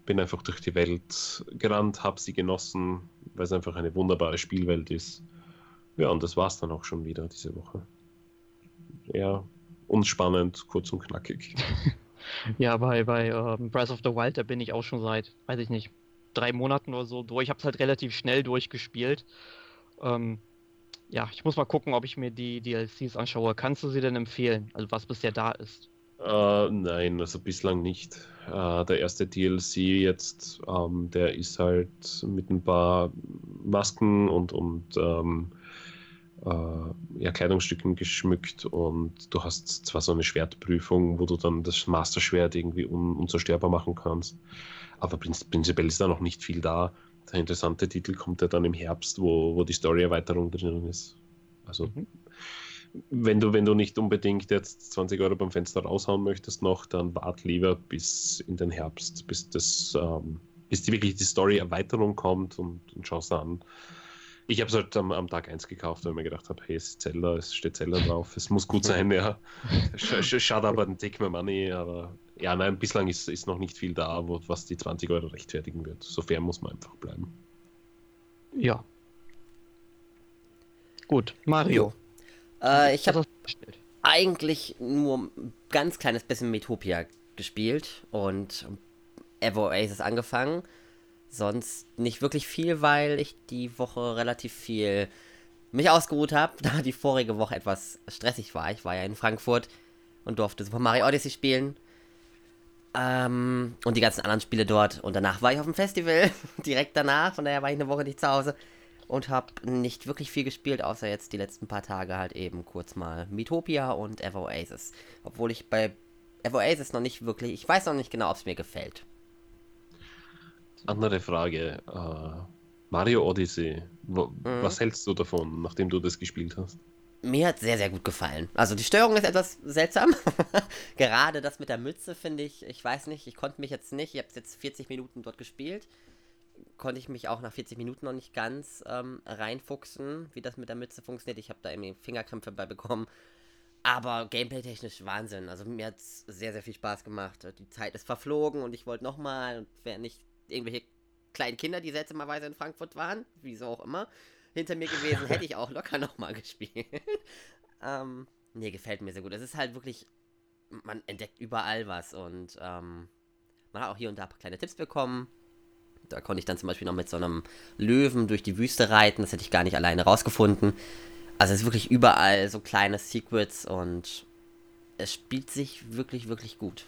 bin einfach durch die Welt gerannt, habe sie genossen, weil es einfach eine wunderbare Spielwelt ist. Ja, und das war es dann auch schon wieder diese Woche. Ja, unspannend, kurz und knackig. ja, bei, bei uh, Breath of the Wild, da bin ich auch schon seit, weiß ich nicht, drei Monaten oder so durch. Ich habe es halt relativ schnell durchgespielt. Ähm, ja, ich muss mal gucken, ob ich mir die DLCs anschaue. Kannst du sie denn empfehlen? Also was bisher da ist? Uh, nein, also bislang nicht. Uh, der erste DLC jetzt, um, ähm, der ist halt mit ein paar Masken und, und um, uh, ja, Kleidungsstücken geschmückt und du hast zwar so eine Schwertprüfung, wo du dann das Masterschwert irgendwie un unzerstörbar machen kannst, aber prinzipiell ist da noch nicht viel da. Der interessante Titel kommt ja dann im Herbst, wo, wo die Story-Erweiterung drin ist. Also mhm wenn du, wenn du nicht unbedingt jetzt 20 Euro beim Fenster raushauen möchtest noch, dann wart lieber bis in den Herbst, bis das, ähm, bis die, wirklich die Story-Erweiterung kommt und, und schaust an. Ich habe es halt am, am, Tag 1 gekauft, weil ich mir gedacht habe, hey, es ist Zelda, es steht Zelda drauf, es muss gut sein, ja. Schade aber den Take my money, aber ja, nein, bislang ist, ist noch nicht viel da, wo, was die 20 Euro rechtfertigen wird. So fair muss man einfach bleiben. Ja. Gut, Mario. Äh, ich habe eigentlich nur ein ganz kleines bisschen Metopia gespielt und Evo Aces angefangen. Sonst nicht wirklich viel, weil ich die Woche relativ viel mich ausgeruht habe, da die vorige Woche etwas stressig war. Ich war ja in Frankfurt und durfte Super Mario Odyssey spielen. Ähm, und die ganzen anderen Spiele dort. Und danach war ich auf dem Festival, direkt danach. Von daher war ich eine Woche nicht zu Hause und habe nicht wirklich viel gespielt, außer jetzt die letzten paar Tage halt eben kurz mal Metopia und Evo Aces. Obwohl ich bei Evo Aces noch nicht wirklich, ich weiß noch nicht genau, ob es mir gefällt. Andere Frage. Uh, Mario Odyssey, wo, mhm. was hältst du davon, nachdem du das gespielt hast? Mir hat sehr, sehr gut gefallen. Also die Steuerung ist etwas seltsam. Gerade das mit der Mütze finde ich, ich weiß nicht, ich konnte mich jetzt nicht, ich habe jetzt 40 Minuten dort gespielt konnte ich mich auch nach 40 Minuten noch nicht ganz ähm, reinfuchsen, wie das mit der Mütze funktioniert. Ich habe da irgendwie Fingerkrämpfe bei bekommen. Aber gameplay-technisch Wahnsinn. Also mir hat es sehr, sehr viel Spaß gemacht. Die Zeit ist verflogen und ich wollte nochmal. Und wären nicht irgendwelche kleinen Kinder, die seltsamerweise in Frankfurt waren, wieso auch immer, hinter mir gewesen, hätte ich auch locker nochmal gespielt. ähm, nee, gefällt mir sehr gut. Es ist halt wirklich, man entdeckt überall was und ähm, man hat auch hier und da ein paar kleine Tipps bekommen. Da konnte ich dann zum Beispiel noch mit so einem Löwen durch die Wüste reiten. Das hätte ich gar nicht alleine rausgefunden. Also es ist wirklich überall so kleine Secrets und es spielt sich wirklich, wirklich gut.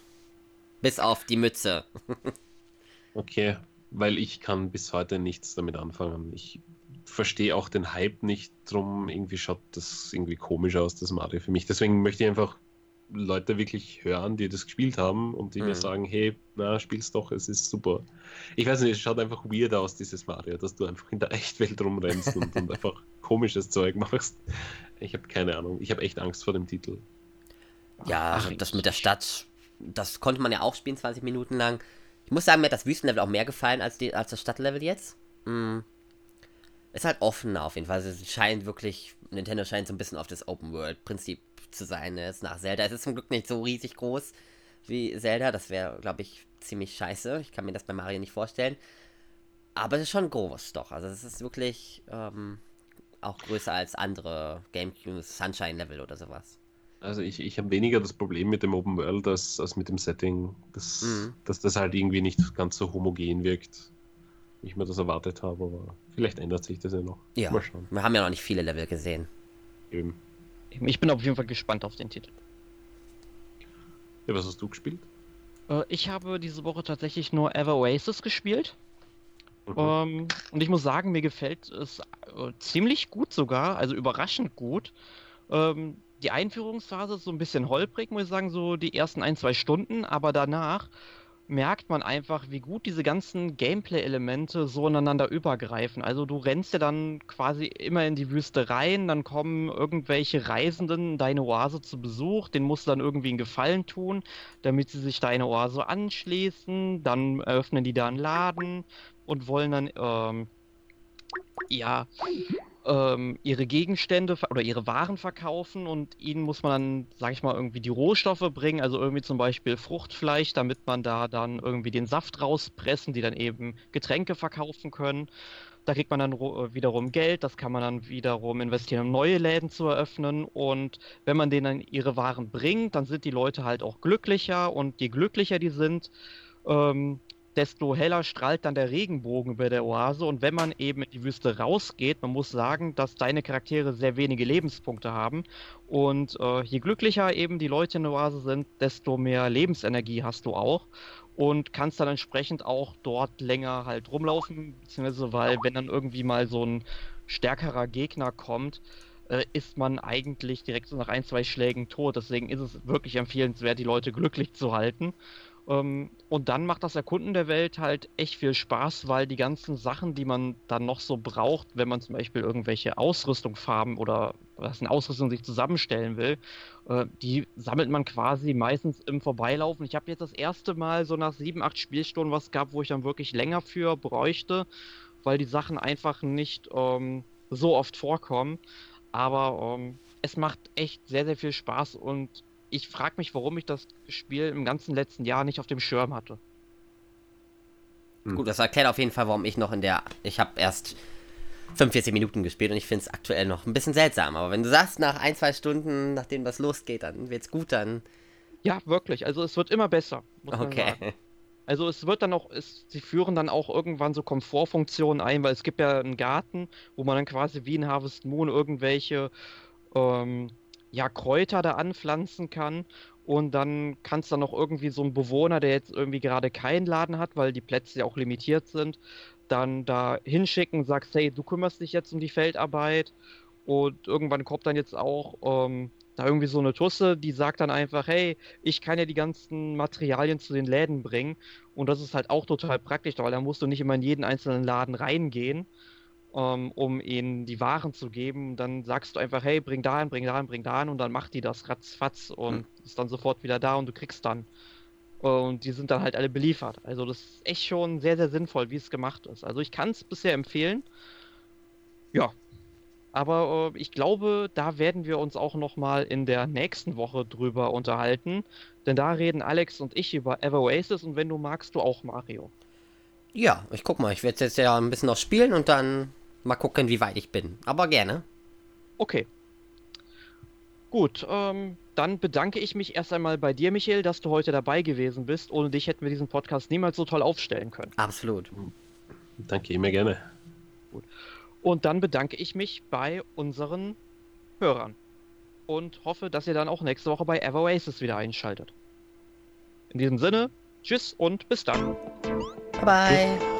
Bis auf die Mütze. okay, weil ich kann bis heute nichts damit anfangen. Ich verstehe auch den Hype nicht drum. Irgendwie schaut das irgendwie komisch aus, das Mario für mich. Deswegen möchte ich einfach Leute wirklich hören, die das gespielt haben und die mhm. mir sagen, hey, na, spiel's doch, es ist super. Ich weiß nicht, es schaut einfach weird aus, dieses Mario, dass du einfach in der Echtwelt rumrennst und, und einfach komisches Zeug machst. Ich habe keine Ahnung. Ich habe echt Angst vor dem Titel. Ja, Ach, das mit der Stadt, das konnte man ja auch spielen, 20 Minuten lang. Ich muss sagen, mir hat das Wüstenlevel auch mehr gefallen als, die, als das Stadtlevel jetzt. Mhm. Ist halt offener auf jeden Fall. Also es scheint wirklich, Nintendo scheint so ein bisschen auf das Open World Prinzip zu sein. Ne? Ist nach Zelda. Es ist zum Glück nicht so riesig groß wie Zelda. Das wäre, glaube ich, ziemlich scheiße. Ich kann mir das bei Mario nicht vorstellen. Aber es ist schon groß, doch. Also es ist wirklich ähm, auch größer als andere GameCube Sunshine Level oder sowas. Also ich, ich habe weniger das Problem mit dem Open World als, als mit dem Setting, dass, mhm. dass das halt irgendwie nicht ganz so homogen wirkt, wie ich mir das erwartet habe. Aber vielleicht ändert sich das ja noch. Ja, wir haben ja noch nicht viele Level gesehen. Eben. Ich bin auf jeden Fall gespannt auf den Titel. Ja, was hast du gespielt? Äh, ich habe diese Woche tatsächlich nur Ever Oasis gespielt. Mhm. Ähm, und ich muss sagen, mir gefällt es äh, ziemlich gut sogar, also überraschend gut. Ähm, die Einführungsphase ist so ein bisschen holprig, muss ich sagen, so die ersten ein, zwei Stunden, aber danach merkt man einfach, wie gut diese ganzen Gameplay-Elemente so ineinander übergreifen. Also du rennst ja dann quasi immer in die Wüste rein, dann kommen irgendwelche Reisenden deine Oase zu Besuch, den musst du dann irgendwie einen Gefallen tun, damit sie sich deine Oase anschließen, dann eröffnen die da einen Laden und wollen dann ähm, ja ähm, ihre Gegenstände oder ihre Waren verkaufen und ihnen muss man dann, sag ich mal, irgendwie die Rohstoffe bringen, also irgendwie zum Beispiel Fruchtfleisch, damit man da dann irgendwie den Saft rauspressen, die dann eben Getränke verkaufen können. Da kriegt man dann äh, wiederum Geld, das kann man dann wiederum investieren, um neue Läden zu eröffnen. Und wenn man denen dann ihre Waren bringt, dann sind die Leute halt auch glücklicher und je glücklicher die sind, ähm, desto heller strahlt dann der Regenbogen über der Oase. Und wenn man eben in die Wüste rausgeht, man muss sagen, dass deine Charaktere sehr wenige Lebenspunkte haben. Und äh, je glücklicher eben die Leute in der Oase sind, desto mehr Lebensenergie hast du auch. Und kannst dann entsprechend auch dort länger halt rumlaufen, beziehungsweise weil, wenn dann irgendwie mal so ein stärkerer Gegner kommt, äh, ist man eigentlich direkt so nach ein, zwei Schlägen tot. Deswegen ist es wirklich empfehlenswert, die Leute glücklich zu halten. Ähm, und dann macht das Erkunden der Welt halt echt viel Spaß, weil die ganzen Sachen, die man dann noch so braucht, wenn man zum Beispiel irgendwelche Ausrüstungsfarben oder was eine Ausrüstung sich zusammenstellen will, äh, die sammelt man quasi meistens im Vorbeilaufen. Ich habe jetzt das erste Mal so nach sieben, acht Spielstunden was gehabt, wo ich dann wirklich länger für bräuchte, weil die Sachen einfach nicht ähm, so oft vorkommen. Aber ähm, es macht echt sehr, sehr viel Spaß und ich frage mich, warum ich das Spiel im ganzen letzten Jahr nicht auf dem Schirm hatte. Hm. Gut, das erklärt auf jeden Fall, warum ich noch in der. Ich habe erst 45 Minuten gespielt und ich finde es aktuell noch ein bisschen seltsam. Aber wenn du sagst, nach ein, zwei Stunden, nachdem was losgeht, dann wird es gut, dann. Ja, wirklich. Also es wird immer besser. okay. Also es wird dann auch, es, sie führen dann auch irgendwann so Komfortfunktionen ein, weil es gibt ja einen Garten, wo man dann quasi wie in Harvest Moon irgendwelche ähm, ja, Kräuter da anpflanzen kann. Und dann kannst du noch irgendwie so einen Bewohner, der jetzt irgendwie gerade keinen Laden hat, weil die Plätze ja auch limitiert sind, dann da hinschicken, sagst, hey, du kümmerst dich jetzt um die Feldarbeit. Und irgendwann kommt dann jetzt auch ähm, da irgendwie so eine Tusse, die sagt dann einfach, hey, ich kann ja die ganzen Materialien zu den Läden bringen. Und das ist halt auch total praktisch, weil da musst du nicht immer in jeden einzelnen Laden reingehen, um ihnen die Waren zu geben. Dann sagst du einfach, hey, bring da hin, bring da hin, bring da hin und dann macht die das ratzfatz und mhm. ist dann sofort wieder da und du kriegst dann. Und die sind dann halt alle beliefert. Also das ist echt schon sehr, sehr sinnvoll, wie es gemacht ist. Also ich kann es bisher empfehlen. Ja. Aber äh, ich glaube, da werden wir uns auch noch mal in der nächsten Woche drüber unterhalten. Denn da reden Alex und ich über Ever Oasis und wenn du magst, du auch Mario. Ja, ich guck mal. Ich werde jetzt ja ein bisschen noch spielen und dann mal gucken, wie weit ich bin. Aber gerne. Okay. Gut, ähm, dann bedanke ich mich erst einmal bei dir, Michael, dass du heute dabei gewesen bist. Ohne dich hätten wir diesen Podcast niemals so toll aufstellen können. Absolut. Danke immer gerne. Gut. Und dann bedanke ich mich bei unseren Hörern und hoffe, dass ihr dann auch nächste Woche bei Ever Oasis wieder einschaltet. In diesem Sinne, tschüss und bis dann. Bye bye.